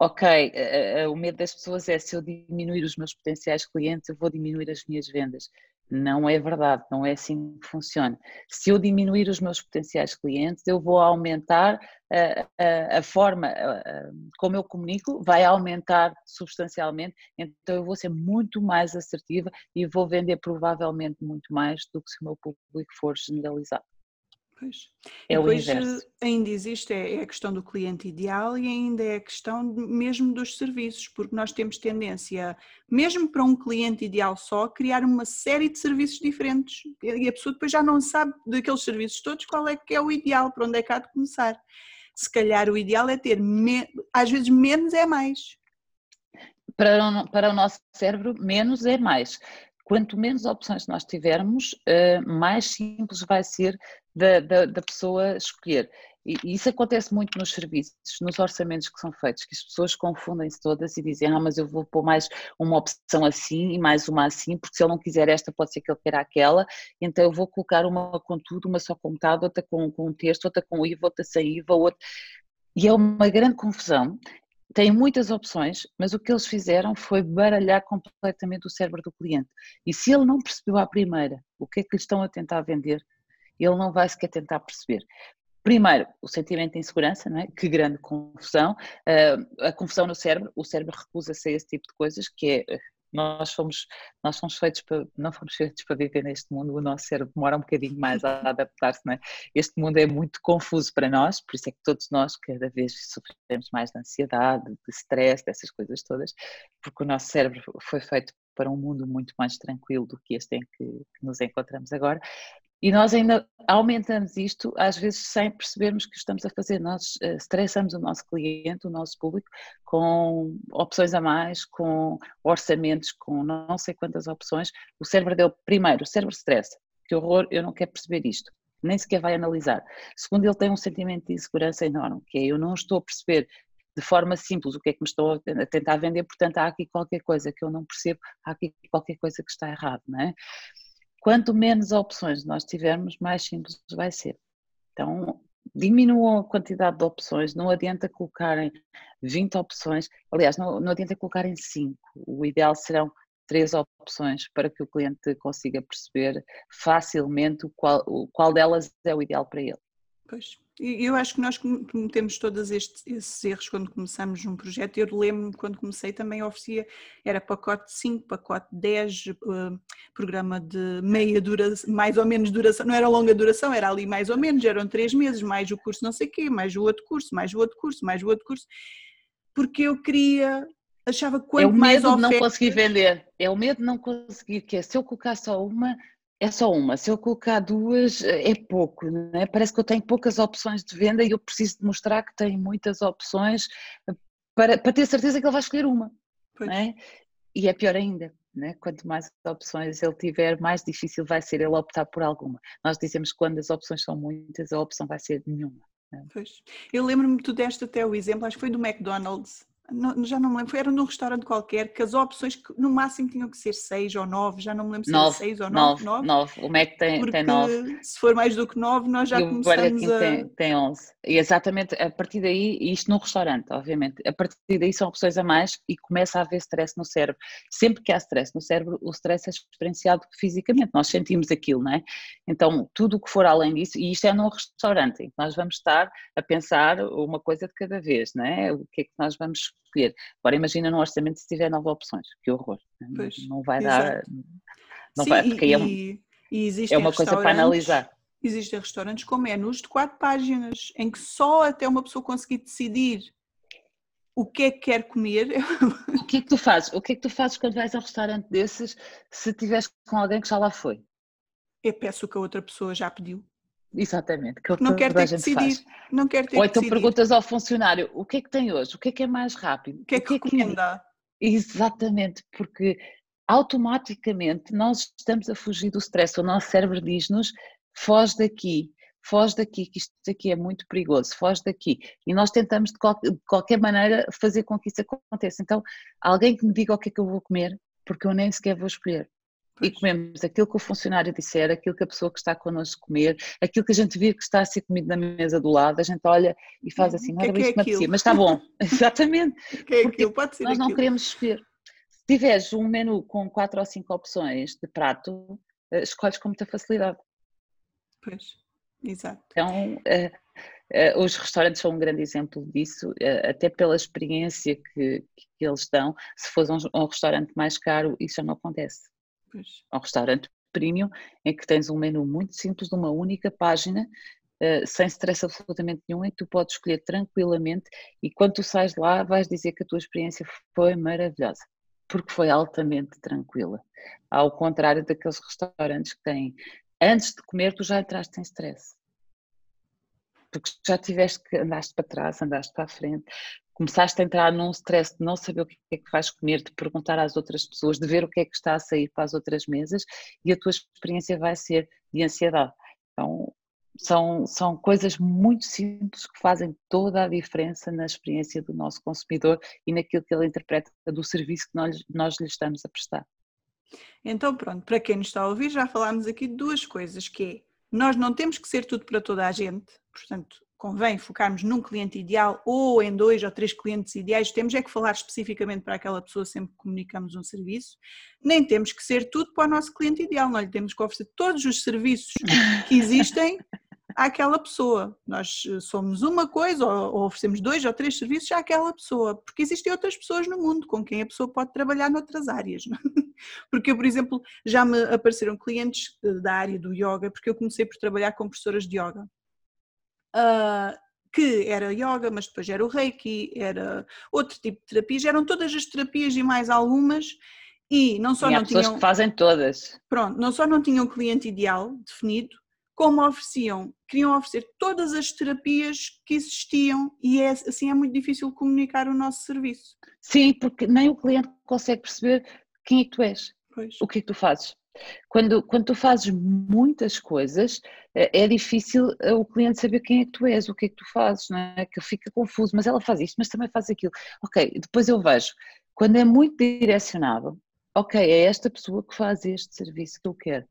ok, o medo das pessoas é se eu diminuir os meus potenciais clientes, eu vou diminuir as minhas vendas. Não é verdade, não é assim que funciona. Se eu diminuir os meus potenciais clientes, eu vou aumentar a, a, a forma a, como eu comunico, vai aumentar substancialmente, então eu vou ser muito mais assertiva e vou vender provavelmente muito mais do que se o meu público for generalizado. Pois. É o eh, ainda existe é, é a questão do cliente ideal e ainda é a questão mesmo dos serviços, porque nós temos tendência, mesmo para um cliente ideal só, criar uma série de serviços diferentes e a pessoa depois já não sabe daqueles serviços todos qual é que é o ideal, para onde é que há de começar. Se calhar o ideal é ter, às vezes menos é mais. Para o, para o nosso cérebro, menos é mais. Quanto menos opções nós tivermos, eh, mais simples vai ser da, da, da pessoa escolher. E isso acontece muito nos serviços, nos orçamentos que são feitos, que as pessoas confundem-se todas e dizem, ah, mas eu vou pôr mais uma opção assim e mais uma assim, porque se ele não quiser esta, pode ser que ele queira aquela, então eu vou colocar uma com tudo, uma só com metade, outra com, com um texto, outra com IVA, outra sem IVA, outra... E é uma grande confusão. Tem muitas opções, mas o que eles fizeram foi baralhar completamente o cérebro do cliente. E se ele não percebeu à primeira o que é que lhe estão a tentar vender, ele não vai sequer tentar perceber. Primeiro, o sentimento de insegurança, não é? que grande confusão. Uh, a confusão no cérebro, o cérebro recusa-se a esse tipo de coisas, que é nós fomos, nós fomos feitos para, não fomos feitos para viver neste mundo, o nosso cérebro demora um bocadinho mais a adaptar-se, é? Este mundo é muito confuso para nós, por isso é que todos nós cada vez sofremos mais de ansiedade, de stress, dessas coisas todas, porque o nosso cérebro foi feito para um mundo muito mais tranquilo do que este em que, que nos encontramos agora. E nós ainda aumentamos isto, às vezes sem percebermos que estamos a fazer. Nós uh, estressamos o nosso cliente, o nosso público, com opções a mais, com orçamentos, com não sei quantas opções. O cérebro dele, primeiro, o cérebro estressa. Que horror, eu não quero perceber isto. Nem sequer vai analisar. Segundo, ele tem um sentimento de insegurança enorme, que é eu não estou a perceber de forma simples o que é que me estou a tentar vender, portanto há aqui qualquer coisa que eu não percebo, há aqui qualquer coisa que está errado, não é? Quanto menos opções nós tivermos, mais simples vai ser. Então, diminuam a quantidade de opções, não adianta colocarem 20 opções, aliás, não, não adianta colocarem 5, o ideal serão três opções para que o cliente consiga perceber facilmente qual, qual delas é o ideal para ele. Pois. Eu acho que nós cometemos todos estes, esses erros quando começamos um projeto. Eu lembro-me quando comecei também oferecia, era pacote 5, pacote 10, uh, programa de meia duração, mais ou menos duração, não era longa duração, era ali mais ou menos, eram três meses, mais o curso não sei o quê, mais o outro curso, mais o outro curso, mais o outro curso, porque eu queria, achava quanto é o medo mais de não conseguir vender, é o medo de não conseguir, que é, se eu colocar só uma é só uma. Se eu colocar duas, é pouco, é? Parece que eu tenho poucas opções de venda e eu preciso demonstrar que tenho muitas opções para, para ter certeza que ele vai escolher uma. É? E é pior ainda. é? Quanto mais opções ele tiver, mais difícil vai ser ele optar por alguma. Nós dizemos que quando as opções são muitas, a opção vai ser nenhuma. Pois. Eu lembro-me, tu deste até o exemplo, acho que foi do McDonald's, não, já não me lembro, foi, era num restaurante qualquer que as opções que no máximo tinham que ser seis ou nove, já não me lembro se nove, era seis ou nove, nove. nove. O Mac tem, nove. se for mais do que nove nós já e começamos o a... tem, tem onze. E exatamente, a partir daí, e isto no restaurante, obviamente, a partir daí são opções a mais e começa a haver stress no cérebro. Sempre que há stress no cérebro, o stress é experienciado fisicamente, nós sentimos aquilo, não é? Então, tudo o que for além disso, e isto é num restaurante, em que nós vamos estar a pensar uma coisa de cada vez, não é? O que é que nós vamos escolher. Agora imagina no orçamento se tiver nove opções, que horror. Pois, não vai exato. dar. Não Sim, vai, porque e, é, um, e, e é uma coisa para analisar. Existem restaurantes com menus de quatro páginas, em que só até uma pessoa conseguir decidir o que é que quer comer. O que é que tu fazes? O que é que tu fazes quando vais a um restaurante desses se estiveres com alguém que já lá foi? Eu peço o que a outra pessoa já pediu. Exatamente, que Não quer ter que decidir. Faz. Não quer ter Ou que então perguntas ao funcionário o que é que tem hoje, o que é que é mais rápido, O que é que, que recomenda? Exatamente, porque automaticamente nós estamos a fugir do stress. O nosso cérebro diz-nos: foge daqui, foge daqui, que isto aqui é muito perigoso, foge daqui. E nós tentamos de, qual, de qualquer maneira fazer com que isso aconteça. Então, alguém que me diga o que é que eu vou comer, porque eu nem sequer vou escolher. Pois. E comemos aquilo que o funcionário disser, aquilo que a pessoa que está connosco comer, aquilo que a gente vê que está a ser comido na mesa do lado, a gente olha e faz assim, não que é que é apetecia, mas está bom. Exatamente. Que é aquilo? Pode ser nós aquilo. não queremos escolher. Se tiveres um menu com quatro ou cinco opções de prato, escolhes com muita facilidade. Pois, exato. Então, uh, uh, os restaurantes são um grande exemplo disso, até pela experiência que, que eles dão. Se for um, um, restaurante mais caro, isso já não acontece. Pois. Um restaurante premium, em que tens um menu muito simples, de uma única página, uh, sem stress absolutamente nenhum, que tu podes escolher tranquilamente e quando tu sais lá vais dizer que a tua experiência foi maravilhosa, porque foi altamente tranquila. Ao contrário daqueles restaurantes que têm, antes de comer, tu já entraste em stress. Porque já tiveste que andaste para trás, andaste para a frente, começaste a entrar num stress de não saber o que é que vais comer, de perguntar às outras pessoas, de ver o que é que está a sair para as outras mesas e a tua experiência vai ser de ansiedade. Então, são, são coisas muito simples que fazem toda a diferença na experiência do nosso consumidor e naquilo que ele interpreta do serviço que nós, nós lhe estamos a prestar. Então, pronto, para quem nos está a ouvir, já falámos aqui de duas coisas, que é, nós não temos que ser tudo para toda a gente, portanto, convém focarmos num cliente ideal ou em dois ou três clientes ideais, temos é que falar especificamente para aquela pessoa sempre que comunicamos um serviço, nem temos que ser tudo para o nosso cliente ideal, nós lhe temos que oferecer todos os serviços que existem àquela pessoa. Nós eh, somos uma coisa ou oferecemos dois ou três serviços àquela pessoa, porque existem outras pessoas no mundo com quem a pessoa pode trabalhar noutras áreas. Não? É? Porque eu, por exemplo, já me apareceram clientes eh, da área do yoga, porque eu comecei por trabalhar com professoras de yoga uh, que era yoga, mas depois era o reiki, era outro tipo de terapias, eram todas as terapias e mais algumas, e não só e não pessoas tinham. que fazem todas. Pronto, não só não tinham cliente ideal definido, como ofereciam, queriam oferecer todas as terapias que existiam e é, assim é muito difícil comunicar o nosso serviço. Sim, porque nem o cliente consegue perceber quem é que tu és, pois. o que é que tu fazes. Quando, quando tu fazes muitas coisas, eh, é difícil eh, o cliente saber quem é que tu és, o que é que tu fazes, não é? Que fica confuso, mas ela faz isto, mas também faz aquilo. Ok, depois eu vejo, quando é muito direcionado, ok, é esta pessoa que faz este serviço que eu quero.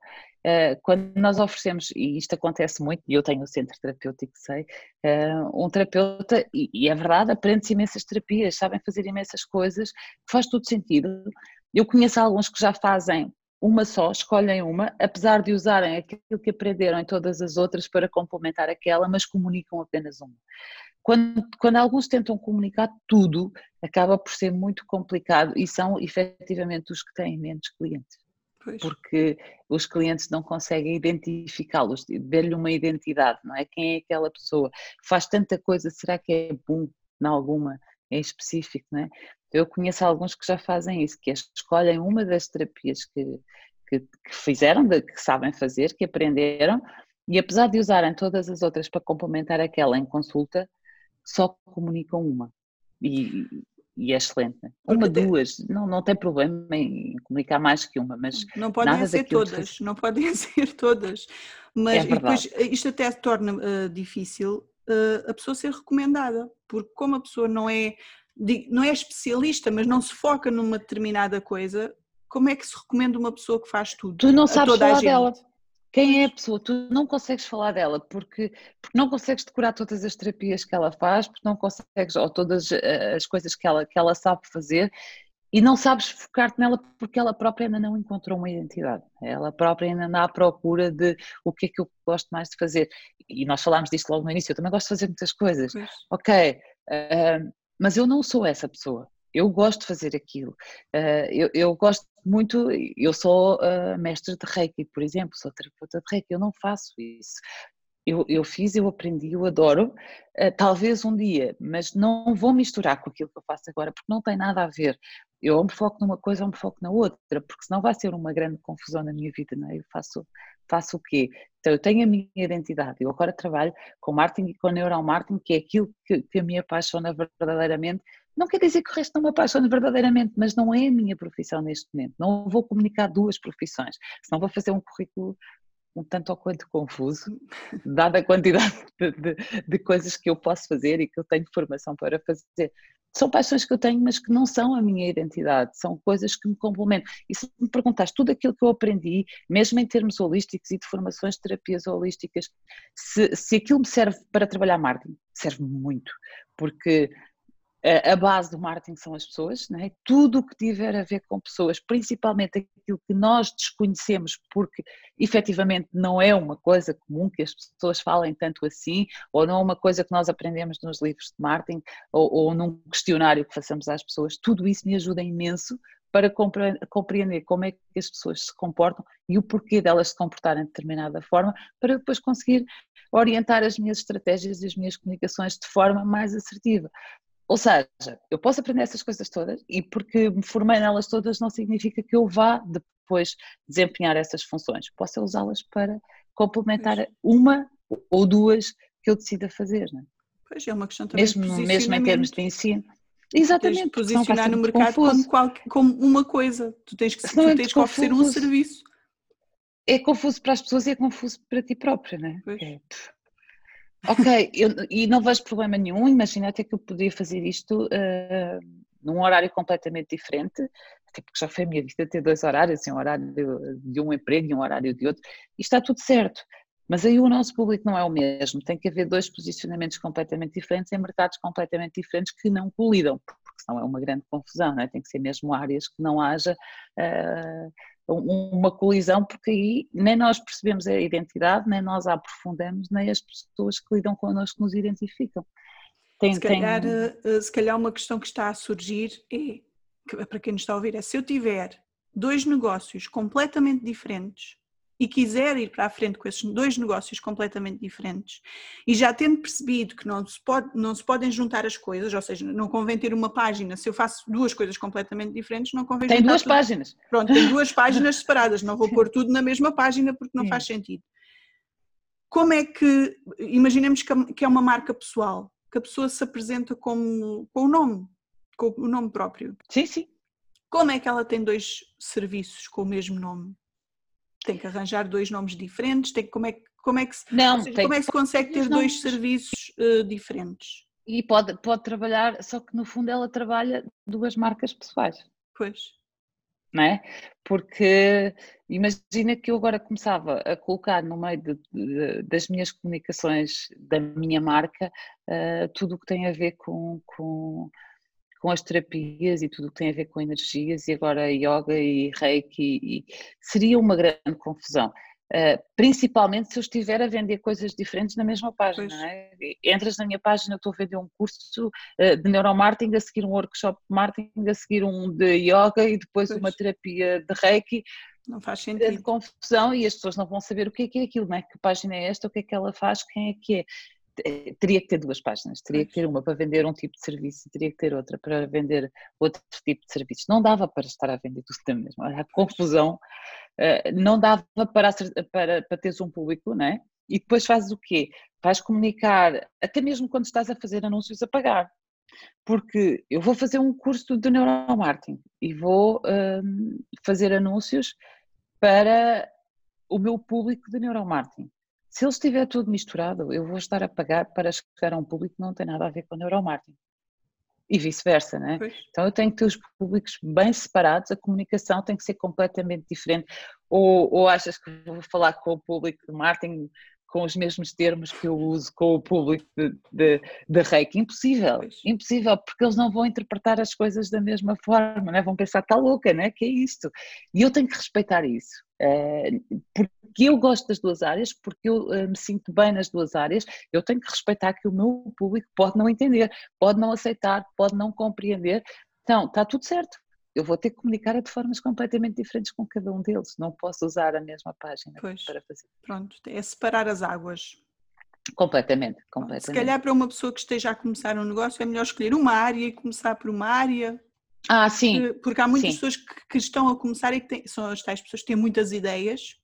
Eh, quando nós oferecemos, e isto acontece muito, e eu tenho o centro terapêutico, sei, um terapeuta, e é verdade, aprende-se imensas terapias, sabem fazer imensas coisas, faz todo sentido. Eu conheço alguns que já fazem uma só, escolhem uma, apesar de usarem aquilo que aprenderam em todas as outras para complementar aquela, mas comunicam apenas uma. Quando, quando alguns tentam comunicar tudo, acaba por ser muito complicado e são efetivamente os que têm menos clientes. Pois. Porque os clientes não conseguem identificá-los, dar-lhe uma identidade, não é? Quem é aquela pessoa? Faz tanta coisa, será que é bom em alguma em específico, não é? Eu conheço alguns que já fazem isso, que é, escolhem uma das terapias que, que, que fizeram, de, que sabem fazer, que aprenderam, e apesar de usarem todas as outras para complementar aquela em consulta, só comunicam uma. E, e é excelente. Uma, duas, não, não tem problema em comunicar mais que uma, mas. Não podem ser todas, não podem ser todas. Mas é depois isto até torna uh, difícil uh, a pessoa ser recomendada, porque como a pessoa não é não é especialista, mas não se foca numa determinada coisa, como é que se recomenda uma pessoa que faz tudo? Tu não sabes falar dela. Quem é a pessoa? Tu não consegues falar dela porque, porque não consegues decorar todas as terapias que ela faz, porque não consegues, ou todas eh, as coisas que ela, que ela sabe fazer, e não sabes focar-te nela porque ela própria ainda não encontrou uma identidade. Ela própria ainda anda à procura de o que é que eu gosto mais de fazer. E nós falámos disto logo no início, eu também gosto de fazer muitas coisas. Pois. Ok, uh, mas eu não sou essa pessoa. Eu gosto de fazer aquilo. Uh, eu, eu, gosto muito, eu sou uh, mestre de Reiki, por exemplo, sou terapeuta de Reiki, eu não faço isso. Eu, eu fiz, eu aprendi, eu adoro, uh, talvez um dia, mas não vou misturar com aquilo que eu faço agora, porque não tem nada a ver. Eu ou me foco numa coisa ou me foco na outra, porque senão vai ser uma grande confusão na minha vida, não é? Eu faço, faço o quê? Então eu tenho a minha identidade, eu agora trabalho com marketing e com neuromarketing, que é aquilo que, que me apaixona verdadeiramente. Não quer dizer que o resto não me apaixone verdadeiramente, mas não é a minha profissão neste momento. Não vou comunicar duas profissões, senão vou fazer um currículo um tanto ou quanto confuso, dada a quantidade de, de, de, coisas que eu posso fazer e que eu tenho formação para fazer são paixões que eu tenho, mas que não são a minha identidade, são coisas que me complementam. E se me perguntaste tudo aquilo que eu aprendi, mesmo em termos holísticos e de formações de terapias holísticas, se, se aquilo me serve para trabalhar marketing, serve muito, porque a base do marketing são as pessoas, né? tudo o que tiver a ver com pessoas, principalmente aquilo que nós desconhecemos, porque efetivamente não é uma coisa comum que as pessoas falem tanto assim, ou não é uma coisa que nós aprendemos nos livros de marketing, ou, ou num questionário que façamos às pessoas, tudo isso me ajuda imenso para compreender como é que as pessoas se comportam e o porquê delas se comportarem de determinada forma, para depois conseguir orientar as minhas estratégias e as minhas comunicações de forma mais assertiva. Ou seja, eu posso aprender essas coisas todas e porque me formei nelas todas não significa que eu vá depois desempenhar essas funções. Posso usá-las para complementar uma ou duas que eu decida fazer. Não é? Pois é uma questão também mesmo, de mesmo em termos de ensino. Exatamente. posicionar no mercado como, qual, como, uma coisa. Tu tens que, tu é tens que oferecer um serviço. É confuso para as pessoas e é confuso para ti própria, não é? é Ok, eu, e não vejo problema nenhum. Imagina até que eu podia fazer isto uh, num horário completamente diferente, até porque já foi a minha vida ter dois horários, assim, um horário de, um emprego e um horário de outro, e está tudo certo. Mas aí o nosso público não é o mesmo, tem que haver dois posicionamentos completamente diferentes em mercados completamente diferentes que não colidam, porque senão é uma grande confusão, não é? tem que ser mesmo áreas que não haja uh, uma colisão, porque aí nem nós percebemos a identidade, nem nós a aprofundamos, nem as pessoas que lidam connosco nos identificam. Tem, se, calhar, tem... Eh, se calhar uma questão que está a surgir é, para quem nos está a ouvir, é se eu tiver dois negócios completamente diferentes e quiser ir para a frente com esses dois negócios completamente diferentes e já tendo percebido que não se, pode, não se podem juntar as coisas, ou seja, não convém ter uma página, se eu faço duas coisas completamente diferentes, não convém Tem duas tudo. páginas. Pronto, tem duas páginas separadas, não vou pôr tudo na mesma página porque não Sim. faz sentido. Como é que, imaginemos que é uma marca pessoal, que a pessoa se apresenta como, com o nome, com o nome próprio. Sim, sim. Como é que ela tem dois serviços com o mesmo nome? Tem que arranjar dois nomes diferentes, tem, como, é, como, é que se, não, seja, como é que se consegue ter dois serviços uh, diferentes? E pode, pode trabalhar, só que no fundo ela trabalha duas marcas pessoais. Pois. Não é? Porque imagina que eu agora começava a colocar no meio de, de, das minhas comunicações da minha marca uh, tudo o que tem a ver com, com com as terapias e tudo o que tem a ver com energias e agora yoga e reiki e, seria uma grande confusão. Uh, principalmente se eu estiver a vender coisas diferentes na mesma página. É? Entras na minha página, eu estou a vender um curso uh, de neuromarketing, a seguir um workshop de marketing, a seguir um de yoga e depois pois. uma terapia de reiki. Não faz sentido. De confusão e as pessoas não vão saber o que é que é aquilo, não é? que página é esta, o que é que ela faz, quem é que é. Teria que ter duas páginas, teria que ter uma para vender um tipo de serviço, teria que ter outra para vender outro tipo de serviços. Não dava para estar a vender tudo da mesma, a confusão, eh, não dava para, para, para teres um público, não é? E depois fazes o quê? Vais comunicar, até mesmo quando estás a fazer anúncios a pagar. Porque eu vou fazer um curso de neuromarketing e vou um, fazer anúncios para o meu público de neuromarketing. Se ele estiver tudo misturado, eu vou estar a pagar para chegar a um público que não tem nada a ver com neuromarketing. E vice-versa, né? Então eu tenho que ter os públicos bem separados, a comunicação tem que ser completamente diferente. Ou, ou achas que vou falar com o público de marketing com os mesmos termos que eu uso com o público de, de, de reiki. Impossível, pois. impossível, porque eles não vão interpretar as coisas da mesma forma, né? vão pensar, está louca, né? que é isto? E eu tenho que respeitar isso, porque eu gosto das duas áreas, porque eu eh, me sinto bem nas duas áreas, eu tenho que respeitar que o meu público pode não entender, pode não aceitar, pode não compreender, então está tudo certo, eu vou ter que comunicar de formas completamente diferentes com cada um deles. Não posso usar a mesma página pois, para fazer. Pronto, é separar as águas. Completamente, completamente. Se calhar para uma pessoa que esteja a começar um negócio é melhor escolher uma área e começar por uma área. Ah, sim. Porque há muitas sim. pessoas que, que, estão a começar e que têm, são as tais pessoas que têm muitas ideias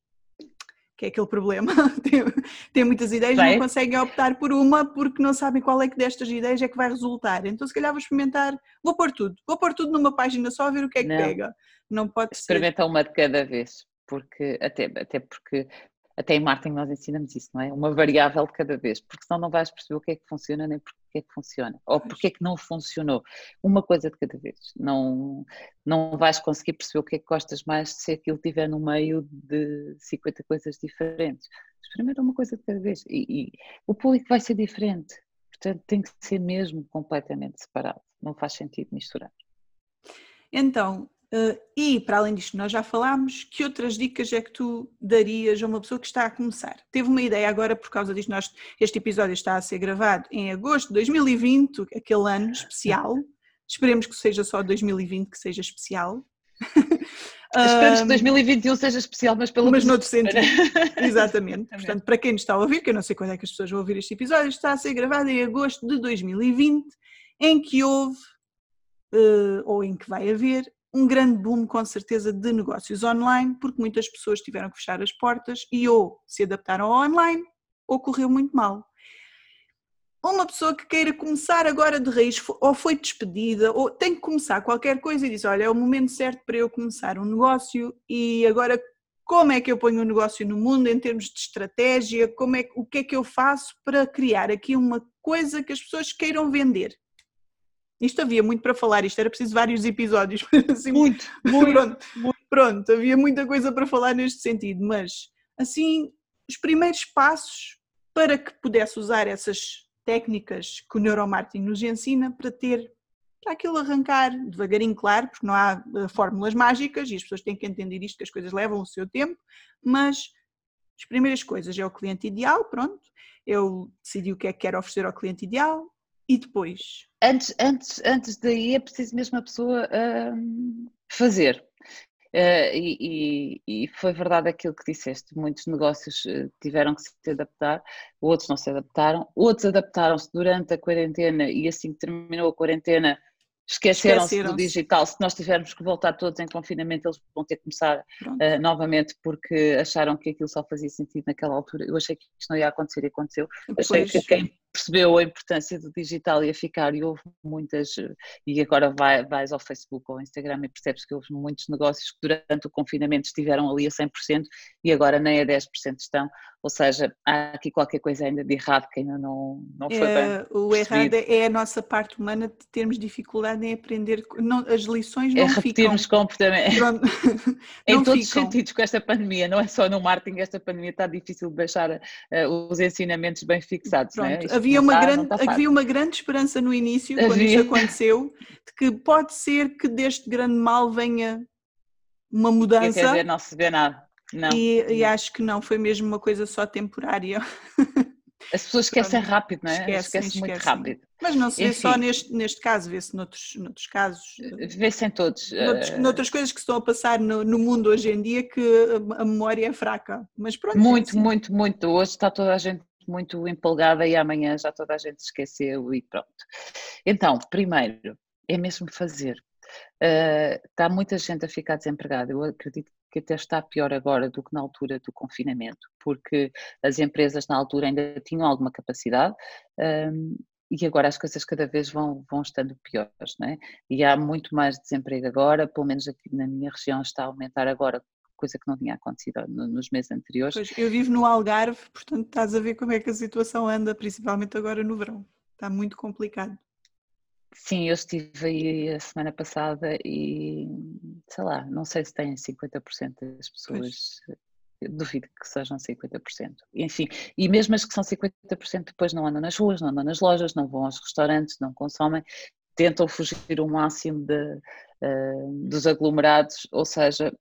que é aquele problema. tem, tem, muitas ideias, e não conseguem optar por uma porque não sabem qual é que destas ideias é que vai resultar. Então, se calhar, vou experimentar, vou pôr tudo, vou pôr tudo numa página só a ver o que é que não. pega. Não pode Experimenta ser. uma de cada vez, porque até, até porque até em marketing nós ensinamos isso, não é? Uma variável de cada vez, porque senão não vais perceber o que é que funciona nem porque é que funciona, ou porque é que não funcionou. Uma coisa de cada vez. Não, não vais conseguir perceber o que é que gostas mais se aquilo estiver no meio de 50 coisas diferentes. Experimenta uma coisa de cada vez. E, e o público vai ser diferente, portanto tem que ser mesmo completamente separado. não faz sentido misturar. Então, e para além disto, nós já falámos, que outras dicas é que tu darias a uma pessoa que está a começar? Teve uma ideia agora, por causa disto, nós, este episódio está a ser gravado em agosto de 2020, aquele ano especial. Esperemos que seja só 2020 que seja especial. Esperemos que 2021 seja especial, mas pelo Mas noutro sentido. Exatamente. Portanto, para quem nos está a ouvir, que eu não sei quando é que as pessoas vão ouvir este episódio, está a ser gravado em agosto de 2020, em que houve, uh, ou em que vai haver, um grande boom, com certeza, de negócios online, porque muitas pessoas tiveram que fechar as portas e ou se adaptaram ao online ou correu muito mal uma pessoa que queira começar agora de raiz, ou foi despedida, ou tem que começar qualquer coisa e diz: Olha, é o momento certo para eu começar um negócio e agora como é que eu ponho o um negócio no mundo em termos de estratégia, como é, o que é que eu faço para criar aqui uma coisa que as pessoas queiram vender. Isto havia muito para falar, isto era preciso vários episódios. Assim, muito, muito, pronto, muito. Pronto, havia muita coisa para falar neste sentido, mas assim, os primeiros passos para que pudesse usar essas técnicas que o neuromarketing nos ensina para ter para aquilo arrancar devagarinho, claro, porque não há eh, fórmulas mágicas e as pessoas têm que entender isto, que as coisas levam o seu tempo, mas as primeiras coisas é o cliente ideal, pronto, eu decidi o que é que quero oferecer ao cliente ideal e depois? Antes, antes, antes daí é preciso mesmo a pessoa hum, fazer, Uh, e, e, foi verdade aquilo que disseste, muitos negócios eh, tiveram que se adaptar, outros não se adaptaram, outros adaptaram-se durante a quarentena e assim que terminou a quarentena esqueceram-se esqueceram do digital. Se nós tivermos que voltar todos em confinamento, eles vão ter que começar uh, novamente porque acharam que aquilo só fazia sentido naquela altura. Eu achei que isto não ia acontecer e aconteceu. Pois. Achei que quem percebeu a importância do digital ia ficar e houve muitas, e agora vai, vais ao Facebook ou ao Instagram e percebes que houve muitos negócios que durante o confinamento estiveram ali a 100% e agora nem a 10% estão, ou seja, há aqui qualquer coisa ainda de errado que ainda não, não foi é, bem O errado é a nossa parte humana de termos dificuldade em aprender, não, as lições não é repetirmos ficam... em todos ficam. os sentidos com esta pandemia, não é só no marketing, esta pandemia está difícil de deixar uh, os ensinamentos bem fixados, Pronto, não é? Havia, uma grande, havia uma grande esperança no início, havia. quando isso aconteceu, de que pode ser que deste grande mal venha uma mudança. Quer dizer, não se vê nada. Não, e, não. e acho que não, foi mesmo uma coisa só temporária. As pessoas esquecem rápido, não é? Esquecem, esquecem muito rápido. Mas não se vê Enfim, só neste, neste caso, vê-se noutros, noutros casos. Vê-se em todos. Noutros, uh... Noutras coisas que estão a passar no, no, mundo hoje em dia que a memória é fraca. Mas pronto. Muito, é assim. muito, muito. Hoje está toda a gente muito empolgada e amanhã já toda a gente esqueceu e pronto. Então, primeiro, é mesmo fazer. Uh, está muita gente a ficar desempregada. Eu acredito que até está pior agora do que na altura do confinamento, porque as empresas na altura ainda tinham alguma capacidade. Um, e agora as coisas cada vez vão, vão estando piores, né? E há muito mais desemprego agora, pelo menos aqui na minha região está a aumentar agora coisa que não tinha acontecido nos meses anteriores. Pois, eu vivo no Algarve, portanto estás a ver como é que a situação anda, principalmente agora no verão. Está muito complicado. Sim, eu estive aí a semana passada e sei lá, não sei se têm 50% das pessoas, duvido que sejam 50%. Enfim, e mesmo as que são 50% depois não andam nas ruas, não andam nas lojas, não vão aos restaurantes, não consomem, tentam fugir o máximo de, uh, dos aglomerados, ou seja,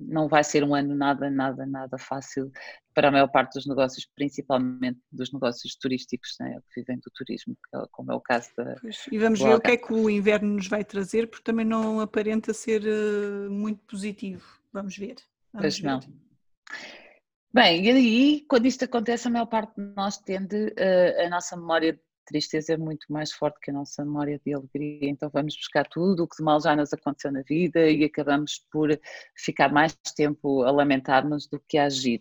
não vai ser um ano nada, nada, nada fácil para a maior parte dos negócios, principalmente dos negócios turísticos, né, que vivem do turismo, é como é o caso da. Pois, e vamos ver o que é que o inverno nos vai trazer, porque também não aparenta ser uh, muito positivo. Vamos ver. Vamos pois ver. não. Bem, e aí, quando isto acontece, a maior parte de nós tende uh, a nossa memória tristeza é muito mais forte que a nossa memória de alegria, então vamos buscar tudo o que de mal já nos aconteceu na vida e acabamos por ficar mais tempo a lamentar-nos do que a agir.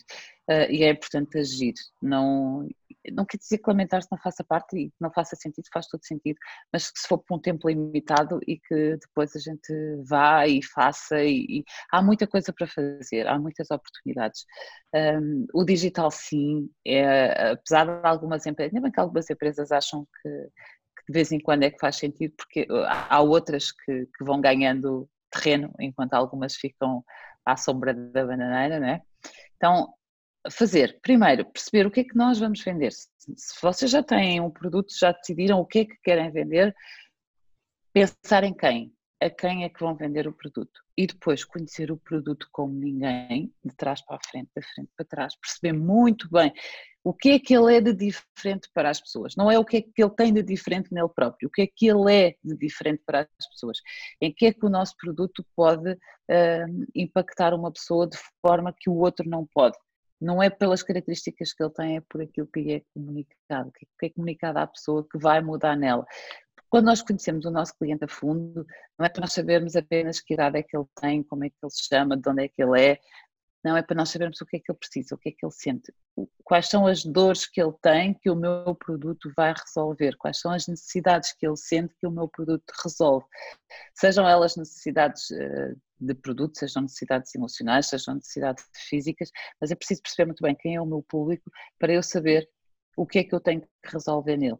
Uh, e é importante agir, não, não quer dizer que lamentar-se não faça parte e não faça sentido, faz todo sentido, mas que se for por um tempo limitado e que depois a gente vá e faça e, e há muita coisa para fazer, há muitas oportunidades. Um, o digital sim, é, apesar de algumas empresas, nem bem que algumas empresas acham que, que, de vez em quando é que faz sentido, porque há outras que, que vão ganhando terreno enquanto algumas ficam à sombra da bananeira, né? Então, fazer, primeiro, perceber o que é que nós vamos vender. Se vocês já têm um produto, já decidiram o que é que querem vender, pensar em quem? A quem é que vão vender o produto? E depois conhecer o produto como ninguém, de trás para a frente, da frente para trás, perceber muito bem o que é que ele é de diferente para as pessoas. Não é o que é que ele tem de diferente nele próprio, o que é que ele é de diferente para as pessoas. Em que é que o nosso produto pode uh, impactar uma pessoa de forma que o outro não pode. Não é pelas características que ele tem, é por aquilo que é comunicado, que é comunicado à pessoa que vai mudar nela. Quando nós conhecemos o nosso cliente a fundo, não é para nós sabermos apenas que idade é que ele tem, como é que ele se chama, de onde é que ele é, não é para nós sabermos o que é que ele precisa, o que é que ele sente, quais são as dores que ele tem que o meu produto vai resolver, quais são as necessidades que ele sente que o meu produto resolve, sejam elas necessidades eh, de produto, sejam necessidades emocionais, sejam necessidades físicas, mas é preciso perceber muito bem quem é o meu público para eu saber o que é que eu tenho que resolver nele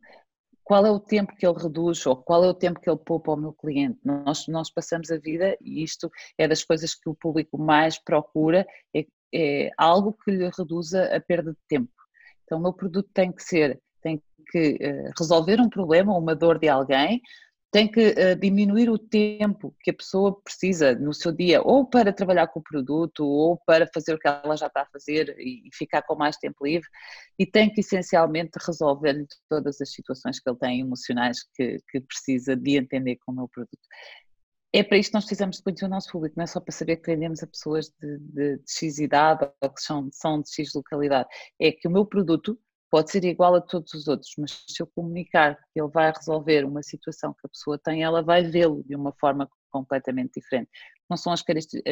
qual é o tempo que ele reduz ou qual é o tempo que ele poupa ao meu cliente. Nós, nós passamos a vida, e isto é das coisas que o público mais procura, é, é algo que lhe reduza a perda de tempo. Então o meu produto tem que ser, tem que uh, resolver um problema ou uma dor de alguém, tem que uh, diminuir o tempo que a pessoa precisa no seu dia, ou para trabalhar com o produto, ou para fazer o que ela já está a fazer e ficar com mais tempo livre, e tem que essencialmente resolver todas as situações que ele tem emocionais que, que precisa de entender com o meu produto. É para isto que nós precisamos de conhecer o nosso público, não é só para saber que vendemos a pessoas de, de, de X idade ou que são, são de X localidade. É que o meu produto pode ser igual a todos os outros, mas se eu comunicar que ele vai resolver uma situação que a pessoa tem, ela vai vê-lo de uma forma completamente diferente. Não são as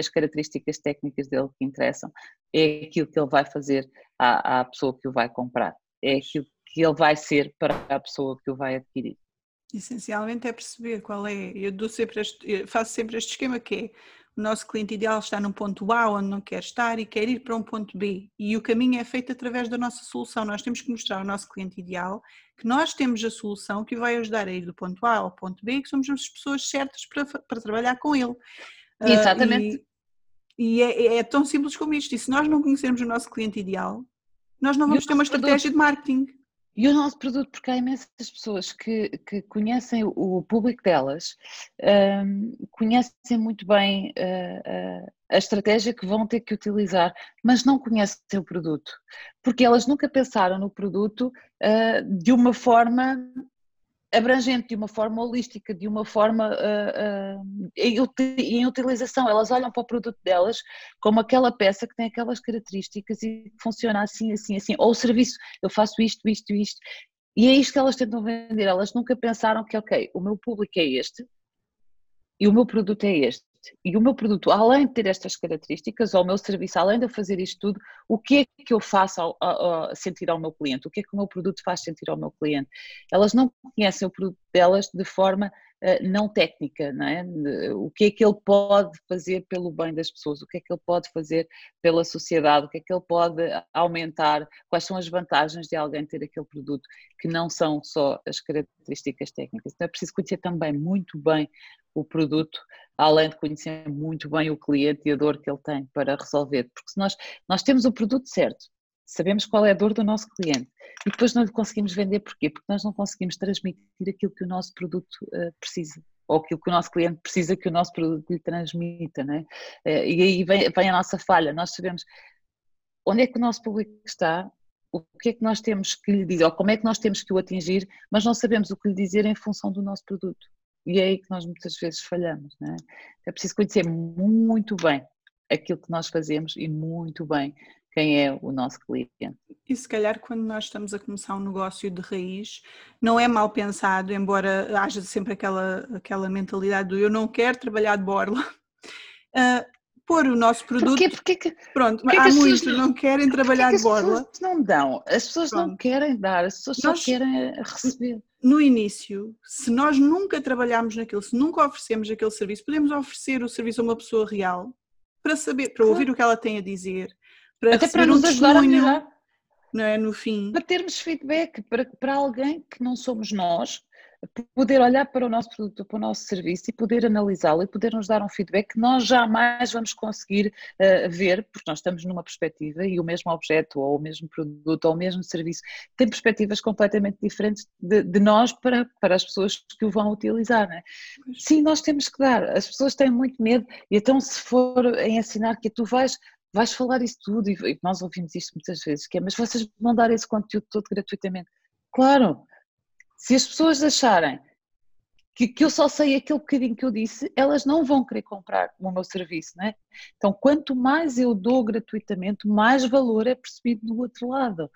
características técnicas dele que interessam, é aquilo que ele vai fazer à, à pessoa que o vai comprar, é aquilo que ele vai ser para a pessoa que o vai adquirir. Essencialmente é perceber qual é, eu dou sempre este, faço sempre este esquema que é o nosso cliente ideal está num ponto A onde não quer estar e quer ir para um ponto B. E o caminho é feito através da nossa solução. Nós temos que mostrar ao nosso cliente ideal que nós temos a solução que o vai ajudar a ir do ponto A ao ponto B e que somos as pessoas certas para, para trabalhar com ele. Ah, Exatamente. Uh, e, e é, é, tão simples como isto. E se nós não conhecermos o nosso cliente ideal, nós não vamos ter uma estratégia de marketing. E o nosso produto, porque há imensas pessoas que, que conhecem o público delas, um, conhecem muito bem uh, a estratégia que vão ter que utilizar, mas não conhecem o produto, porque elas nunca pensaram no produto uh, de uma forma abrangente, de uma forma holística, de uma forma uh, uh, em utilização. Elas olham para o produto delas como aquela peça que tem aquelas características e funciona assim, assim, assim. Ou o serviço, eu faço isto, isto, isto. E é isto que elas tentam vender. Elas nunca pensaram que, ok, o meu público é este e o meu produto é este. E o meu produto, além de ter estas características, ou o meu serviço, além de fazer isto tudo, o que é que eu faço ao, ao, sentir ao meu cliente? O que é que o meu produto faz sentir ao meu cliente? Elas não conhecem o produto delas de forma uh, não técnica, não é? O que é que ele pode fazer pelo bem das pessoas? O que é que ele pode fazer pela sociedade? O que é que ele pode aumentar? Quais são as vantagens de alguém ter aquele produto que não são só as características técnicas? Então é preciso conhecer também muito bem o produto, além de conhecer muito bem o cliente e a dor que ele tem para resolver. Porque se nós, nós temos o produto certo, sabemos qual é a dor do nosso cliente e depois não lhe conseguimos vender, porquê? Porque nós não conseguimos transmitir aquilo que o nosso produto uh, precisa ou aquilo que o nosso cliente precisa que o nosso produto lhe transmita, né? Uh, e aí vem, vem a nossa falha, nós sabemos onde é que o nosso público está, o que é que nós temos que lhe dizer, ou como é que nós temos que o atingir, mas não sabemos o que lhe dizer em função do nosso produto. E é aí que nós muitas vezes falhamos, não é? É preciso conhecer muito bem aquilo que nós fazemos e muito bem quem é o nosso cliente. E se calhar quando nós estamos a começar um negócio de raiz, não é mal pensado, embora haja sempre aquela, aquela mentalidade do eu não quero trabalhar de borla, uh, pôr o nosso produto. Porquê? Porquê que, pronto, porquê há muitos não, não querem trabalhar de borla. As pessoas não dão, as pessoas pronto. não querem dar, as pessoas nós, só querem receber no início, se nós nunca trabalharmos naquilo, se nunca oferecemos aquele serviço, podemos oferecer o serviço a uma pessoa real para saber, para ouvir o que ela tem a dizer, para até para nos um ajudar a melhorar. Não é? No fim. Para termos feedback para, para alguém que não somos nós, poder olhar para o nosso produto, para o nosso serviço e poder analisá-lo e poder nos dar um feedback que nós jamais vamos conseguir uh, ver, porque nós estamos numa perspectiva e o mesmo objeto, ou o mesmo produto, ou o mesmo serviço tem perspectivas completamente diferentes de, de nós para, para as pessoas que o vão utilizar. É? Sim, nós temos que dar. As pessoas têm muito medo, e então, se for em ensinar que tu vais vais falar isso tudo, e nós ouvimos isto muitas vezes, que é, mas vocês vão dar esse conteúdo todo gratuitamente. Claro, se as pessoas acharem que, que, eu só sei aquele bocadinho que eu disse, elas não vão querer comprar o meu serviço, não é? Então, quanto mais eu dou gratuitamente, mais valor é percebido do outro lado.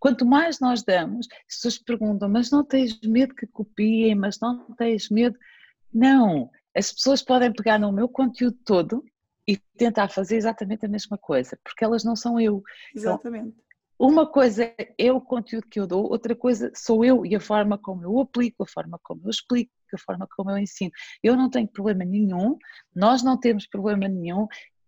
Quanto mais nós damos, as pessoas perguntam, mas não tens medo que copiem, mas não tens medo. Não, as pessoas podem pegar no meu conteúdo todo e tentar fazer exatamente a mesma coisa, porque elas não são eu. Então, exatamente. Então, uma coisa é o conteúdo que eu dou, outra coisa sou eu e a forma como eu aplico, a forma como eu explico, a forma como eu ensino. Eu não tenho problema nenhum, nós não temos problema nenhum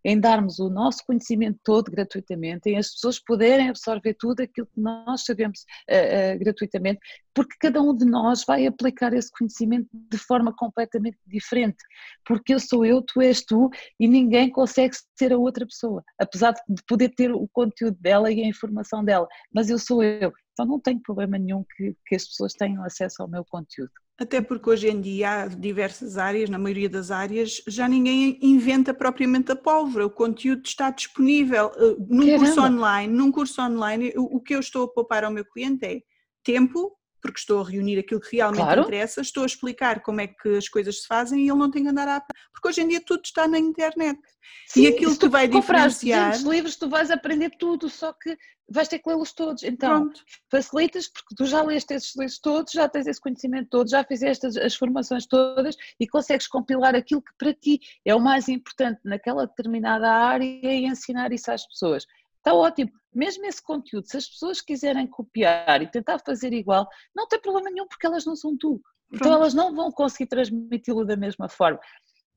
em darmos o nosso conhecimento todo gratuitamente, em as pessoas poderem absorver tudo aquilo que nós sabemos uh, uh, gratuitamente, porque cada um de nós vai aplicar esse conhecimento de forma completamente diferente, porque eu sou eu, tu és tu e ninguém consegue ser a outra pessoa, apesar de poder ter o conteúdo dela e a informação dela, mas eu sou eu, então não tenho problema nenhum que, que as pessoas tenham acesso ao meu conteúdo. Até porque hoje em dia há diversas áreas, na maioria das áreas, já ninguém inventa propriamente a pólvora, o conteúdo está disponível. Eh, num Caramba. curso online, num curso online, o que eu estou a poupar ao meu cliente é tempo, porque estou a reunir aquilo que realmente claro. interessa, estou a explicar como é que as coisas se fazem e ele não tem que andar a. Porque hoje em dia tudo está na internet. Sim, e aquilo que tu vai diferenciar. Se livros, tu vais aprender tudo, só que vais ter que lê-los todos. Então, Pronto. facilitas porque tu já leste esses livros todos, já tens esse conhecimento todo, já fizeste as, as formações todas e consegues compilar aquilo que para ti é o mais importante naquela determinada área e ensinar isso às pessoas. Está ótimo. Mesmo esse conteúdo, se as pessoas quiserem copiar e tentar fazer igual, não tem problema nenhum porque elas não são tu. Então elas não vão conseguir transmiti-lo da mesma forma.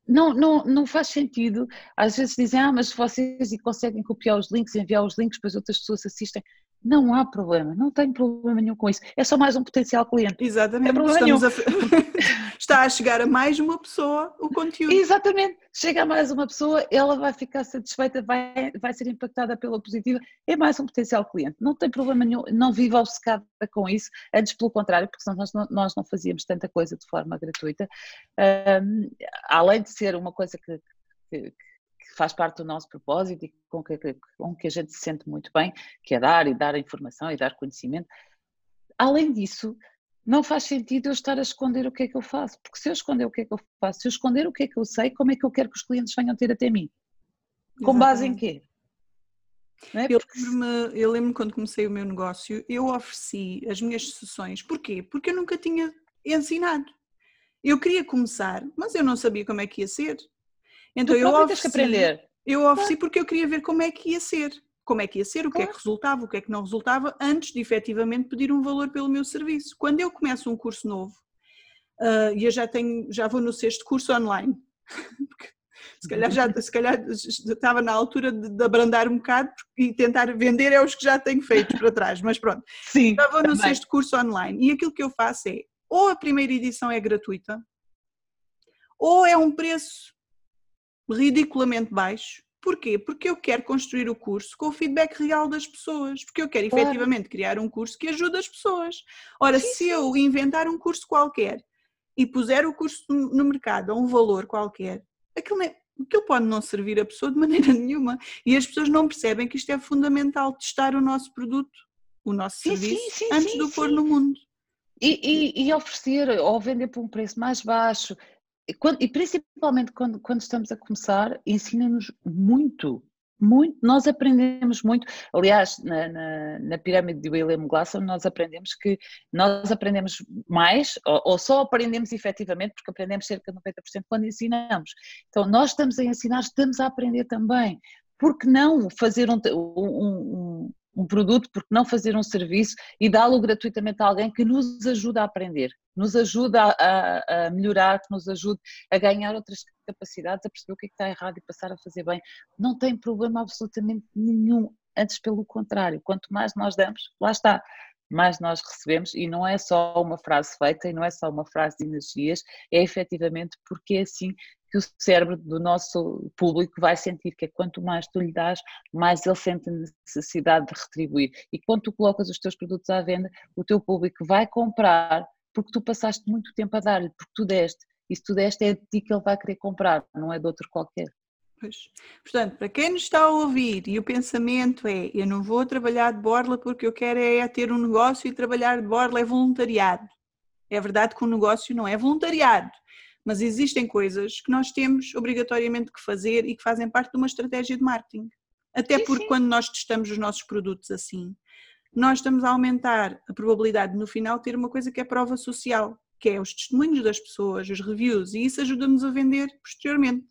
Não, não, não faz sentido. Às vezes dizem, ah, mas vocês conseguem copiar os links, enviar os links, depois outras pessoas assistem. Não há problema, não tem problema nenhum com isso. É só mais um potencial cliente. Exatamente. É Estamos a... Está a chegar a mais uma pessoa o conteúdo. Exatamente. Chega a mais uma pessoa, ela vai ficar satisfeita, vai, vai ser impactada pela positiva. É mais um potencial cliente. Não tem problema nenhum, não viva obcecada com isso. Antes, pelo contrário, porque senão nós não, nós não fazíamos tanta coisa de forma gratuita. Um, além de ser uma coisa que, que faz parte do nosso propósito e com que, com que a gente se sente muito bem, que é dar e dar informação e dar conhecimento. Além disso, não faz sentido eu estar a esconder o que é que eu faço, porque se eu esconder o que é que eu faço, se eu esconder o que é que eu sei, como é que eu quero que os clientes venham ter até mim? Com Exatamente. base em quê? É? Eu lembro-me eu lembro quando comecei o meu negócio, eu ofereci as minhas sessões, porquê? Porque eu nunca tinha ensinado. Eu queria começar, mas eu não sabia como é que ia ser. Então eu ofereci, que aprender. eu ofereci porque eu queria ver como é que ia ser, como é que ia ser, o que é que resultava, o que é que não resultava, antes de efetivamente pedir um valor pelo meu serviço. Quando eu começo um curso novo, uh, e eu já tenho, já vou no sexto curso online, se calhar já se calhar estava na altura de, de, abrandar um bocado e tentar vender é os que já tenho feito para trás, mas pronto. Sim, já vou no também. sexto curso online e aquilo que eu faço é ou a primeira edição é gratuita, ou é um preço ridiculamente baixo. Porquê? Porque eu quero construir o curso com o feedback real das pessoas, porque eu quero claro. efetivamente criar um curso que ajude as pessoas. Ora, sim, se sim. eu inventar um curso qualquer e puser o curso no mercado a um valor qualquer, aquilo, é, aquilo pode não servir a pessoa de maneira nenhuma. E as pessoas não percebem que isto é fundamental, testar o nosso produto, o nosso sim, serviço, antes de o pôr no mundo. E, e, e, oferecer ou vender por um preço mais baixo, quando, e principalmente quando, quando estamos a começar, ensina-nos muito, muito, nós aprendemos muito, aliás, na, na, na, pirâmide de William Glasson nós aprendemos que nós aprendemos mais, ou, ou, só aprendemos efetivamente, porque aprendemos cerca de 90% quando ensinamos. Então, nós estamos a ensinar, estamos a aprender também. Por que não fazer um, um, um produto, porque não fazer um serviço e dá-lo gratuitamente a alguém que nos ajuda a aprender, nos ajuda a, a, melhorar, que nos ajude a ganhar outras capacidades, a perceber o que é que está errado e passar a fazer bem. Não tem problema absolutamente nenhum, antes pelo contrário, quanto mais nós damos, lá está, mais nós recebemos, e não é só uma frase feita, e não é só uma frase de energias, é efetivamente porque é assim que o cérebro do nosso público vai sentir que é quanto mais tu lhe dás, mais ele sente a necessidade de retribuir. E quando tu colocas os teus produtos à venda, o teu público vai comprar porque tu passaste muito tempo a dar-lhe, porque tu deste. E se tu deste é de ti que ele vai querer comprar, não é de outro qualquer. Pois. Portanto, para quem nos está a ouvir e o pensamento é eu não vou trabalhar de borla porque eu quero é ter um negócio e trabalhar de borla é voluntariado. É verdade que o um negócio não é voluntariado, mas existem coisas que nós temos obrigatoriamente que fazer e que fazem parte de uma estratégia de marketing. Até sim, porque sim. quando nós testamos os nossos produtos assim, nós estamos a aumentar a probabilidade de no final ter uma coisa que é prova social, que é os testemunhos das pessoas, os reviews, e isso ajuda-nos a vender posteriormente.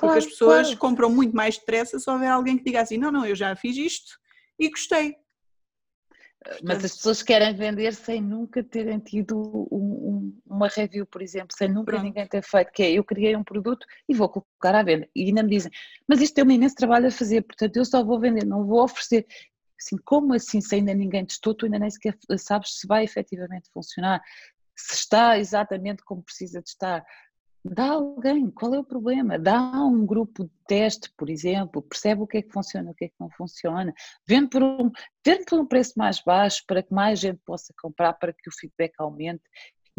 Claro, Porque as pessoas claro. compram muito mais depressa se houver alguém que diga assim: não, não, eu já fiz isto e gostei. Mas as pessoas querem vender sem nunca terem tido um, um, uma review, por exemplo, sem nunca Pronto. ninguém ter feito, que é eu criei um produto e vou colocar à venda. E ainda me dizem, mas isto tem um imenso trabalho a fazer, portanto eu só vou vender, não vou oferecer. Assim, como assim, se ainda ninguém testou, tu ainda nem sequer sabes se vai efetivamente funcionar, se está exatamente como precisa de estar. Dá alguém, qual é o problema? Dá um grupo de teste, por exemplo, percebe o que é que funciona, o que é que não funciona, vende por um, vende por um preço mais baixo para que mais gente possa comprar, para que o feedback aumente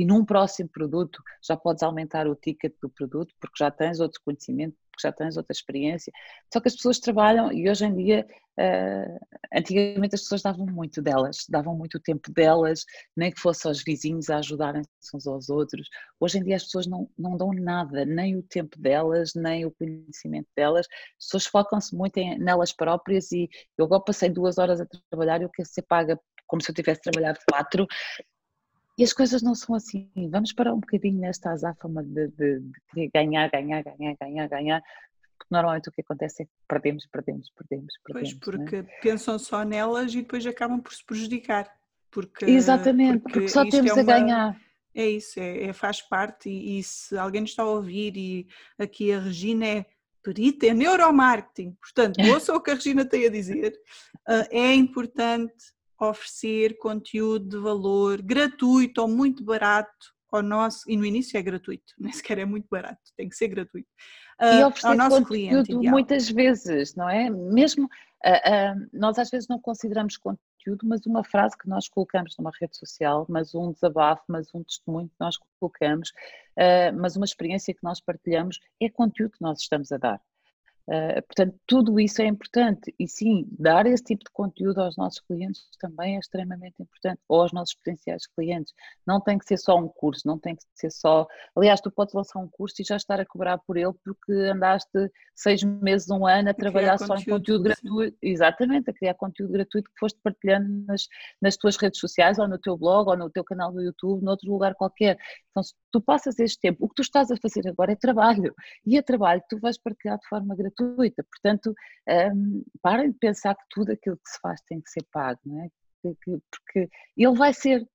e num próximo produto já podes aumentar o ticket do produto porque já tens outro conhecimento, porque já tens outra experiência. Só que as pessoas trabalham e hoje em dia, uh, antigamente as pessoas davam muito delas, davam muito tempo delas, nem que fosse aos vizinhos a ajudarem-se uns aos outros. Hoje em dia as pessoas não, não dão nada, nem o tempo delas, nem o conhecimento delas. As pessoas focam-se muito em, nelas próprias e eu agora passei duas horas a trabalhar e eu quero ser paga como se eu tivesse trabalhado quatro e as coisas não são assim. Vamos parar um bocadinho nesta azáfama de, de, de ganhar, ganhar, ganhar, ganhar, ganhar. Porque normalmente o que acontece é que perdemos, perdemos, perdemos, perdemos. Pois, porque é? pensam só nelas e depois acabam por se prejudicar. Porque, Exatamente, porque, porque só temos é uma, a ganhar. É isso, é, é, faz parte. E, e se alguém nos está a ouvir e aqui a Regina é perita em neuromarketing, portanto, ouça o que a Regina tem a dizer, uh, é importante oferecer conteúdo de valor gratuito ou muito barato ao nosso, e no início é gratuito, nem sequer é muito barato, tem que ser gratuito. Uh, e oferecer ao nosso cliente muitas vezes, não é? Mesmo, uh, uh, nós às vezes não consideramos conteúdo, mas uma frase que nós colocamos numa rede social, mas um desabafo, mas um testemunho que nós colocamos, mas uma experiência que nós partilhamos, é conteúdo que nós estamos a dar. Uh, portanto, tudo isso é importante e sim, dar esse tipo de conteúdo aos nossos clientes também é extremamente importante, ou aos nossos potenciais clientes. Não tem que ser só um curso, não tem que ser só. Aliás, tu podes lançar um curso e já estar a cobrar por ele porque andaste seis meses, um ano a, trabalhar só conteúdo, em conteúdo gratuito. Exatamente, a criar conteúdo gratuito que foste partilhando nas, nas tuas redes sociais, ou no teu blog, ou no teu canal do YouTube, noutro lugar qualquer. Então, se tu passas este tempo, o que tu estás a fazer agora é trabalho, e é trabalho que tu vais partilhar de forma gratuita gratuita. Portanto, um, parem de pensar que tudo aquilo que se faz tem que ser pago, não é? Porque ele vai ser,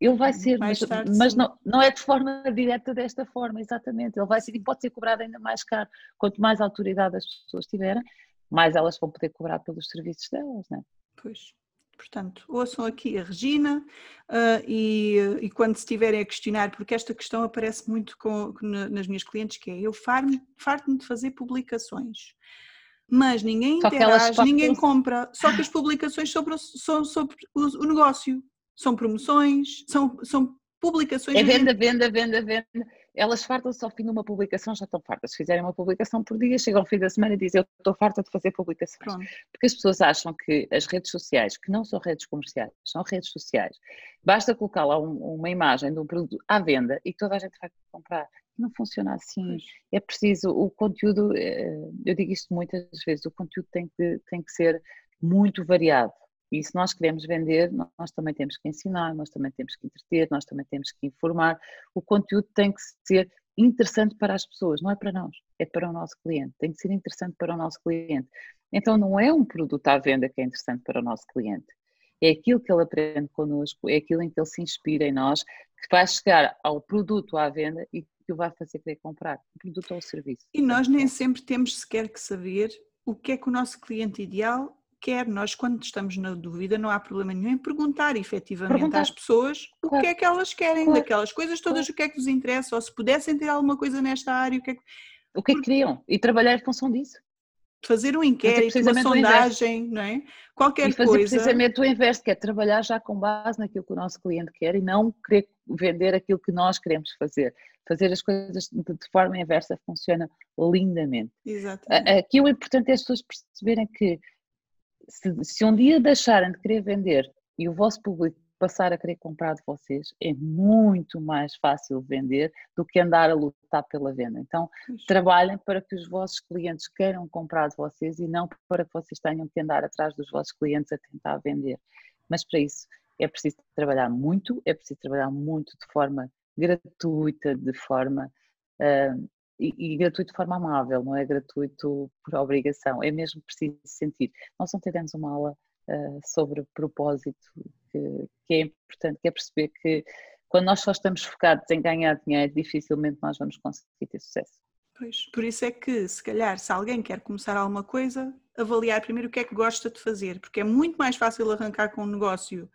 ele vai ser, mas, mas não, não é de forma direta desta forma, exatamente. Ele vai ser e pode ser cobrado ainda mais caro. Quanto mais autoridade as pessoas tiverem, mais elas vão poder cobrar pelos serviços delas, não é? Pois. Portanto, ouçam aqui a Regina uh, e, e, quando se estiverem a questionar, porque esta questão aparece muito com, nas minhas clientes, que é eu farto-me de fazer publicações, mas ninguém só interage, ninguém compra, só que as publicações sobre, são sobre o, o negócio, são promoções, são, são publicações. É venda, venda, venda, venda elas fartam-se ao fim de uma publicação, já estão fartas. Se fizerem uma publicação por dia, chegam ao fim da semana e dizem eu estou farta de fazer publicações. Pronto. Porque as pessoas acham que as redes sociais, que não são redes comerciais, são redes sociais, basta colocar lá um, uma imagem de um produto à venda e toda a gente vai comprar. Não funciona assim. É preciso, o conteúdo, eh, eu digo isto muitas vezes, o conteúdo tem que, tem que ser muito variado. E se nós queremos vender, nós também temos que ensinar, nós também temos que entreter, nós também temos que informar. O conteúdo tem que ser interessante para as pessoas, não é para nós, é para o nosso cliente. Tem que ser interessante para o nosso cliente. Então não é um produto à venda que é interessante para o nosso cliente. É aquilo que ele aprende connosco, é aquilo em que ele se inspira em nós, que vai chegar ao produto à venda e que o vai fazer querer comprar, o produto ou o serviço. E nós nem sempre temos sequer que saber o que é que o nosso cliente ideal quer. Nós, quando estamos na dúvida, não há problema nenhum em perguntar efetivamente Perguntar. às pessoas o Claro. que é que elas querem, Claro. daquelas coisas todas, o que é que vos interessa, ou se pudessem ter alguma coisa nesta área, o que é que O que é que queriam? E trabalhar em função disso. fazer um inquérito, uma o inverso. sondagem, não é? Qualquer e fazer coisa. precisamente o inverso, que é trabalhar já com base naquilo que o nosso cliente quer e não querer vender aquilo que nós queremos fazer. Fazer as coisas de, forma inversa funciona lindamente. Exatamente. A- Aqui o importante é as pessoas perceberem que se, se um dia deixarem de querer vender e o vosso público passar a querer comprar de vocês, é muito mais fácil vender do que andar a lutar pela venda. Então, Pois. trabalhem para que os vossos clientes queiram comprar de vocês e não para que vocês tenham que andar atrás dos vossos clientes a tentar vender. Mas para isso é preciso trabalhar muito, é preciso trabalhar muito de forma gratuita, de forma ah, e, e gratuito de forma amável, não é gratuito por obrigação, é mesmo preciso sentir. Nós ontem demos uma aula ah, sobre propósito, que, que é importante, que é perceber que quando nós só estamos focados em ganhar dinheiro, dificilmente nós vamos conseguir ter sucesso. Pois, por isso é que, se calhar, se alguém quer começar alguma coisa, avaliar primeiro o que é que gosta de fazer, porque é muito mais fácil arrancar com um negócio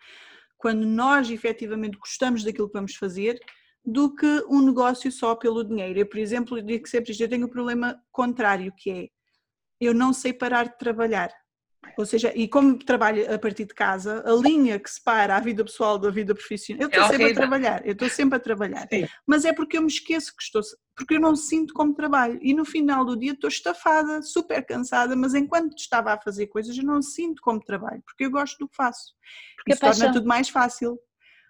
quando nós efetivamente gostamos daquilo que vamos fazer do que um negócio só pelo dinheiro. Eu, por exemplo, eu digo sempre isto, eu tenho o problema contrário, que é eu não sei parar de trabalhar. Ou seja, e como trabalho a partir de casa, a linha que separa a vida pessoal da vida profissional, eu estou É sempre a trabalhar, eu estou sempre a trabalhar Sim. mas é porque eu me esqueço que estou, porque eu não sinto como trabalho e no final do dia estou estafada, super cansada, mas enquanto estava a fazer coisas eu não sinto como trabalho, porque eu gosto do que faço. Porque Isso torna tudo mais fácil.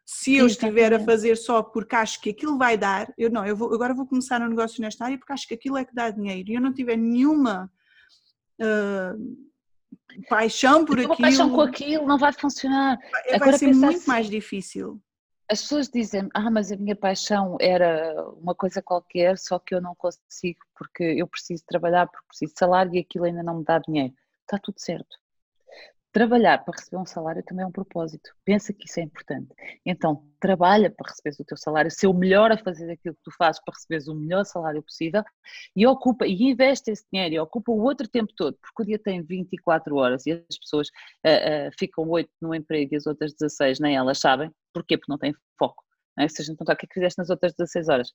Se eu estiver a fazer só porque acho que aquilo vai dar, eu não, eu vou, agora vou começar um negócio nesta área porque acho que aquilo é que dá dinheiro e eu não tiver nenhuma ah, paixão por aquilo, paixão com aquilo não vai funcionar. vai agora ser muito assim, mais difícil. As pessoas dizem, ah, mas a minha paixão era uma coisa qualquer, só que eu não consigo porque eu preciso trabalhar, porque preciso de salário e aquilo ainda não me dá dinheiro. Está tudo certo. Trabalhar para receber um salário também é um propósito. Pensa que isso é importante. Então, trabalha para receberes o teu salário, ser o melhor a fazer aquilo que tu fazes para receberes o melhor salário possível e ocupa e investe esse dinheiro e ocupa o outro tempo todo, porque o dia tem 24 horas e as pessoas ah, ah, ficam 8 no emprego e as outras 16 nem elas sabem. Porquê? Porque não têm foco. Não é? Se a gente perguntar o que é que fizeste nas outras 16 horas,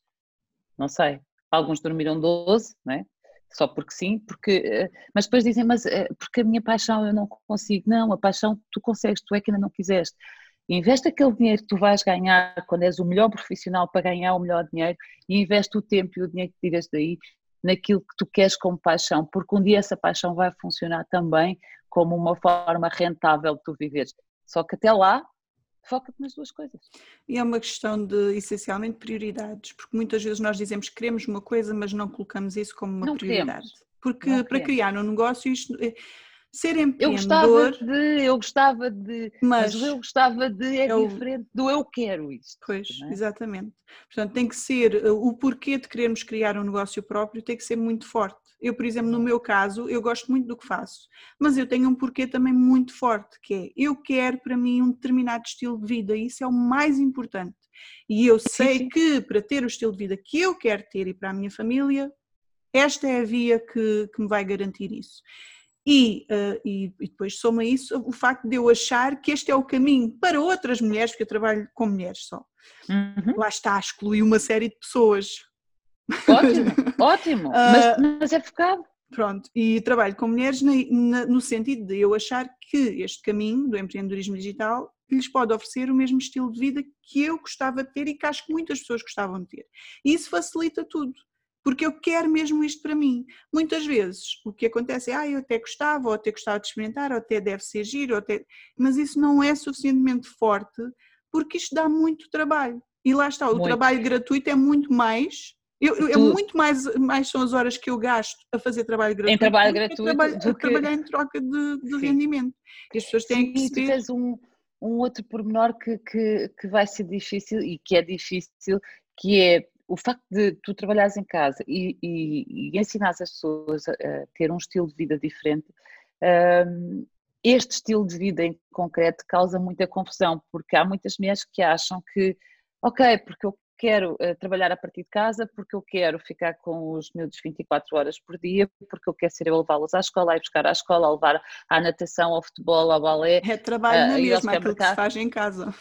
não sei. Alguns dormiram 12, não é? Só porque sim, porque, eh, mas depois dizem, mas eh, porque a minha paixão eu não consigo. Não, a paixão tu consegues, tu é que ainda não quiseste. Investe aquele dinheiro que tu vais ganhar quando és o melhor profissional para ganhar o melhor dinheiro e investe o tempo e o dinheiro que tiras daí naquilo que tu queres como paixão, porque um dia essa paixão vai funcionar também como uma forma rentável de tu viveres. Só que até lá, foca-te nas duas coisas. E é uma questão de, essencialmente, prioridades, porque muitas vezes nós dizemos que queremos uma coisa, mas não colocamos isso como uma Não prioridade. queremos. Porque Não para queremos. criar um negócio, isto, é- ser Eu gostava empreendedor, de, eu gostava de, mas, mas eu gostava de é, é o- diferente do eu quero isto. pois, é? exatamente. Portanto, tem que ser, uh, o porquê de querermos criar um negócio próprio tem que ser muito forte. Eu, por exemplo, no meu caso, eu gosto muito do que faço, mas eu tenho um porquê também muito forte, que é, eu quero para mim um determinado estilo de vida, e isso é o mais importante. E eu sei sim. que para ter o estilo de vida que eu quero ter e para a minha família, esta é a via que, que me vai garantir isso. E, uh, e, e depois soma isso o facto de eu achar que este é o caminho para outras mulheres, porque eu trabalho com mulheres só. Uhum. Lá está, excluí uma série de pessoas. Ótimo, ótimo, Ah, mas, mas é focado. Pronto, e trabalho com mulheres na- na- no sentido de eu achar que este caminho do empreendedorismo digital lhes pode oferecer o mesmo estilo de vida que eu gostava de ter e que acho que muitas pessoas gostavam de ter. E isso facilita tudo, porque eu quero mesmo isto para mim. Muitas vezes o que acontece é, ah, eu até gostava, ou até gostava de experimentar, ou até deve ser giro, ou até... mas isso não é suficientemente forte porque isto dá muito trabalho. E lá está, o Muito. trabalho gratuito é muito mais. Eu, eu- é Tu- muito mais, mais são as horas que eu gasto a fazer trabalho gratuito. trabalho que a gratuito trabalho- do que- trabalhar em troca de, de rendimento. E as pessoas têm que Sim, tu perceber. tens um, um outro pormenor que, que, que vai ser difícil e que é difícil, que é o facto de tu trabalhares em casa e, e, e ensinares as pessoas a, a ter um estilo de vida diferente, hum, este estilo de vida em concreto causa muita confusão, porque há muitas mulheres que acham que, ok, porque eu quero uh, trabalhar a partir de casa, porque eu quero ficar com os miúdos 24 horas por dia, porque eu quero ser eu a levá-los à escola, a buscar à escola, a levar à natação, ao futebol, ao balé. É trabalho uh, na mesma, aquilo que se faz em casa.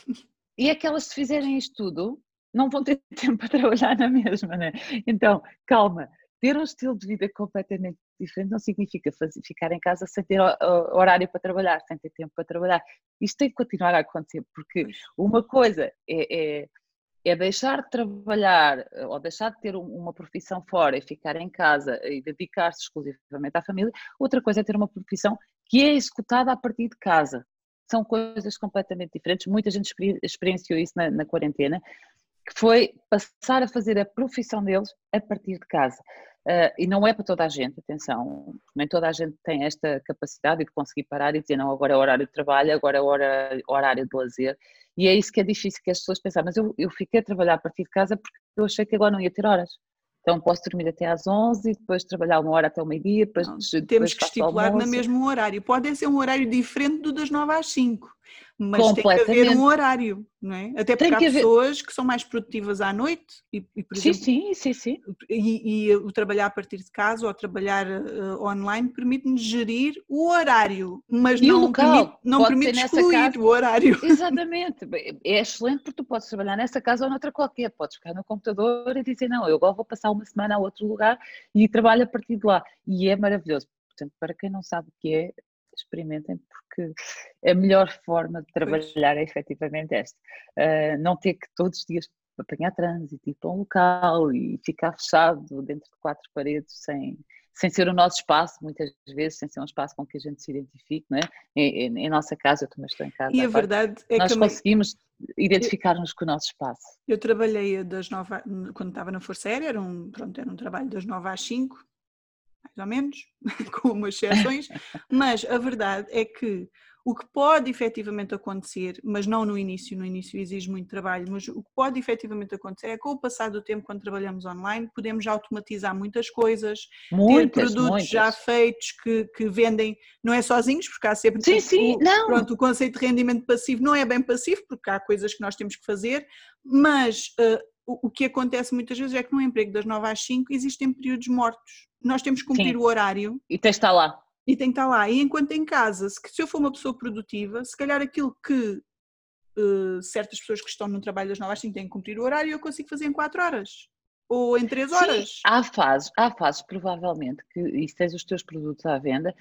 E é que elas se fizerem isto tudo, não vão ter tempo para trabalhar na mesma, né? Então, calma, ter um estilo de vida completamente diferente não significa fazer, ficar em casa sem ter horário para trabalhar, sem ter tempo para trabalhar. Isto tem que continuar a acontecer, porque uma coisa é, é, é deixar de trabalhar ou deixar de ter uma profissão fora e ficar em casa e dedicar-se exclusivamente à família, outra coisa é ter uma profissão que é executada a partir de casa. São coisas completamente diferentes. Muita gente experienciou isso na, na quarentena que foi passar a fazer a profissão deles a partir de casa. Uh, e não é para toda a gente, atenção, nem toda a gente tem esta capacidade de conseguir parar e dizer não, agora é horário de trabalho, agora é hora, horário de lazer. E é isso que é difícil que as pessoas pensam, mas eu, eu fiquei a trabalhar a partir de casa porque eu achei que agora não ia ter horas. Então posso dormir até às 11 e depois trabalhar uma hora até o meio-dia. Depois, depois temos que estipular no mesmo horário. Pode ser um horário diferente do das 9 às 5 mas tem que haver um horário, não é? Até porque há pessoas que são mais produtivas à noite e, e por sim, exemplo, sim, sim, sim. E, e, o trabalhar a partir de casa ou trabalhar uh, online permite-nos gerir o horário, mas e não, local, permite, não permite excluir casa, o horário. Exatamente, é excelente porque tu podes trabalhar nessa casa ou noutra qualquer, podes ficar no computador e dizer não, eu agora vou passar uma semana a outro lugar e trabalho a partir de lá e é maravilhoso. Portanto, para quem não sabe o que é, experimentem, porque a melhor forma de trabalhar é efetivamente esta. Uh, não ter que todos os dias apanhar trânsito, ir para um local e ficar fechado dentro de quatro paredes sem, sem ser o nosso espaço, muitas vezes, sem ser um espaço com que a gente se identifique, não é? Em, em, em nossa casa, eu também estou em casa. E a verdade é nós que. Nós conseguimos identificar-nos com o nosso espaço. Eu trabalhei das nove, quando estava na Força Aérea, era um, pronto, era um trabalho das nove às cinco, mais ou menos, com umas exceções, mas a verdade é que o que pode efetivamente acontecer, mas não no início, no início exige muito trabalho, mas o que pode efetivamente acontecer é que com o passar do tempo, quando trabalhamos online, podemos automatizar muitas coisas, muitas, ter produtos muitas. já feitos que, que vendem, não é sozinhos, porque há sempre sim, sim, o, não. Pronto, o conceito de rendimento passivo não é bem passivo, porque há coisas que nós temos que fazer, mas uh, o, o que acontece muitas vezes é que no emprego das 9 às 5 existem períodos mortos. Nós temos que cumprir Sim. o horário. E tens de estar lá. E tem que estar lá. E enquanto em casa, se, se eu for uma pessoa produtiva, se calhar aquilo que uh, certas pessoas que estão no trabalho das 9 às 5 têm que cumprir o horário, eu consigo fazer em 4 horas. Ou em 3 horas. Sim, há fases, há fases provavelmente que, e tens os teus produtos à venda,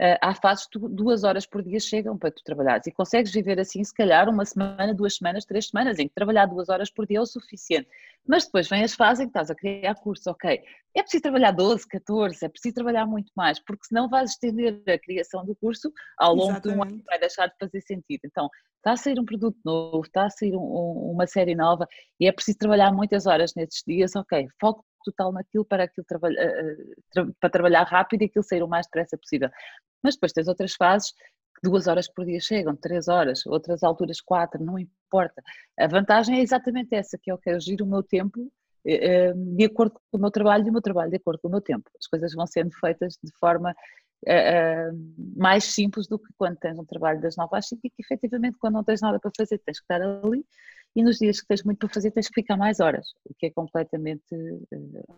uh, há fases que duas horas por dia chegam para tu trabalhares e consegues viver assim, se calhar, uma semana, duas semanas, três semanas, em que trabalhar duas horas por dia é o suficiente. Mas depois vem as fases em que estás a criar curso, ok, é preciso trabalhar 12, 14, é preciso trabalhar muito mais, porque senão vais estender a criação do curso ao longo Exatamente. de um ano, vai deixar de fazer sentido. Então, está a sair um produto novo, está a sair um, um, uma série nova e é preciso trabalhar muitas horas nesses dias, ok, foco total naquilo para, aquilo trabalha, eh, eh, para trabalhar rápido e aquilo sair o mais depressa possível. Mas depois tens outras fases que duas horas por dia chegam, três horas, outras alturas quatro, não importa. A vantagem é exatamente essa, que é eu quero agir o meu tempo eh, de acordo com o meu trabalho e o meu trabalho de acordo com o meu tempo. As coisas vão sendo feitas de forma mais simples do que quando tens um trabalho das nove às cinco e que efetivamente quando não tens nada para fazer tens que estar ali e nos dias que tens muito para fazer tens que ficar mais horas, o que é completamente uh,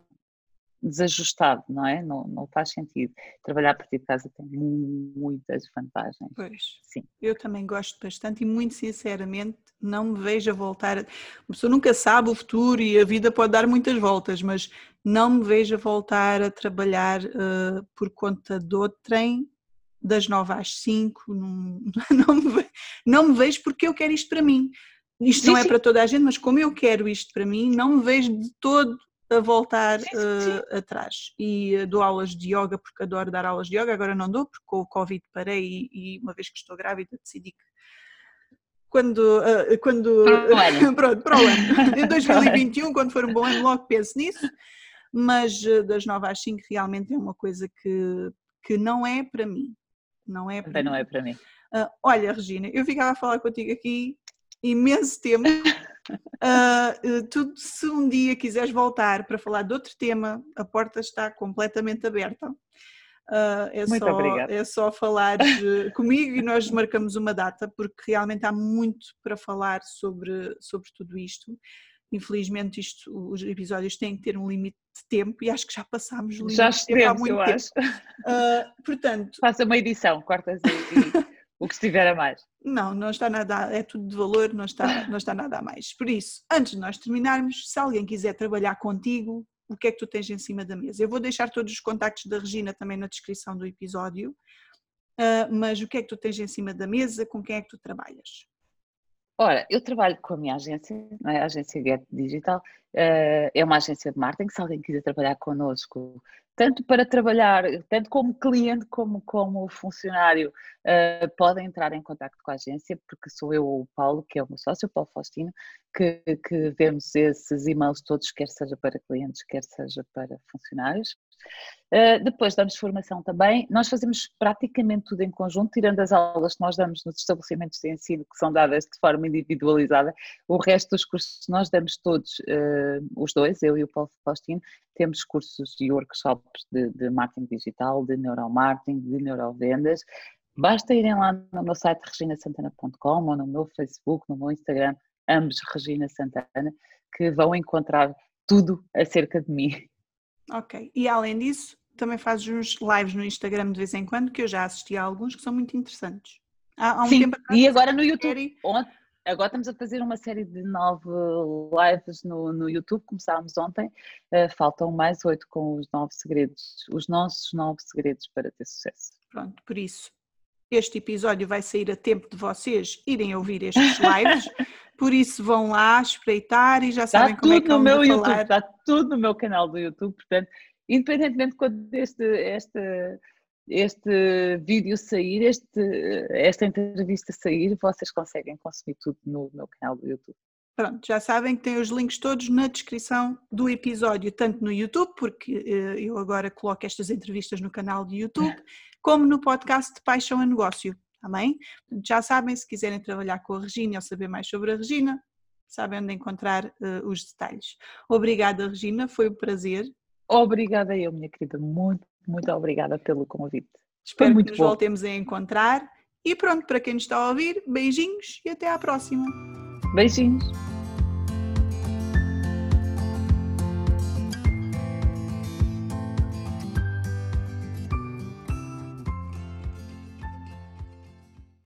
desajustado, não é? Não, não faz sentido. Trabalhar a partir de casa tem muitas vantagens. Pois, Sim. eu também gosto bastante e muito sinceramente não me vejo a voltar. Uma pessoa nunca sabe o futuro e a vida pode dar muitas voltas, mas não me vejo a voltar a trabalhar uh, por conta de outrem das nove às cinco, não, não, me vejo, não me vejo porque eu quero isto para mim. Isto sim, não é sim. para toda a gente, mas como eu quero isto para mim, não me vejo de todo a voltar sim, uh, atrás. E uh, dou aulas de yoga porque adoro dar aulas de yoga, agora não dou porque com o Covid parei e, e uma vez que estou grávida decidi que quando, uh, quando pronto, para o ano, em 2021, quando for um bom ano, logo penso nisso, mas das 9 às 5 realmente é uma coisa que, que não é para mim. Não é para não mim. é para mim. olha, Regina, eu ficava a falar contigo aqui imenso tempo. Uh, tu, se um dia quiseres voltar para falar de outro tema, a porta está completamente aberta. Uh, é, muito só, obrigada. é só falar comigo e nós marcamos uma data, porque realmente há muito para falar sobre, sobre tudo isto. Infelizmente, isto, os episódios têm que ter um limite de tempo e acho que já passámos o limite Já de tempo há estivemos, muito eu tempo. acho. Uh, portanto, Faça uma edição, cortas aí o que estiver a mais. não, não está nada, é tudo de valor, não está, não está nada a mais. Por isso, antes de nós terminarmos, se alguém quiser trabalhar contigo, o que é que tu tens em cima da mesa? Eu vou deixar todos os contactos da Regina também na descrição do episódio, uh, mas o que é que tu tens em cima da mesa? Com quem é que tu trabalhas? Ora, eu trabalho com a minha agência, é? a agência Get Digital, eh, é uma agência de marketing, se alguém quiser trabalhar connosco, tanto para trabalhar, tanto como cliente como como funcionário, eh, podem entrar em contato com a agência, porque sou eu o Paulo, que é o meu sócio, o Paulo Faustino, que, que vemos esses e-mails todos, quer seja para clientes, quer seja para funcionários. Uh, depois damos formação também. Nós fazemos praticamente tudo em conjunto, tirando as aulas que nós damos nos estabelecimentos de ensino, que são dadas de forma individualizada. O resto dos cursos nós damos todos, uh, os dois, eu e o Paulo Faustino, temos cursos e workshops de, de marketing digital, de neuromarketing, de neurovendas. Basta irem lá no meu site reginasantana.com ou no meu Facebook, no meu Instagram, ambos Regina Santana, que vão encontrar tudo acerca de mim. Ok. E além disso, também fazes uns lives no Instagram de vez em quando, que eu já assisti a alguns que são muito interessantes. Há, há um Sim, tempo atrás, e agora no YouTube. série- agora estamos a fazer uma série de nove lives no, no YouTube, começámos ontem, eh, faltam mais oito com os nove segredos, os nossos nove segredos para ter sucesso. Pronto, por isso, este episódio vai sair a tempo de vocês irem ouvir estes lives, por isso vão lá espreitar e já Está sabem como é tudo que no meu YouTube, falar. está tudo no meu canal do YouTube, portanto, independentemente de quando este, este, este vídeo sair, este, esta entrevista sair, vocês conseguem consumir tudo no meu canal do YouTube. Pronto, já sabem que tem os links todos na descrição do episódio, tanto no YouTube, porque eh, eu agora coloco estas entrevistas no canal do YouTube, como no podcast de Paixão a Negócio, também. Portanto, já sabem, se quiserem trabalhar com a Regina ou saber mais sobre a Regina, sabem onde encontrar eh, os detalhes. Obrigada, Regina, foi um prazer. Obrigada eu, minha querida, muito, muito obrigada pelo convite. Espero que nos bom. voltemos a encontrar. E pronto, para quem nos está a ouvir, beijinhos e até à próxima. Beijinhos.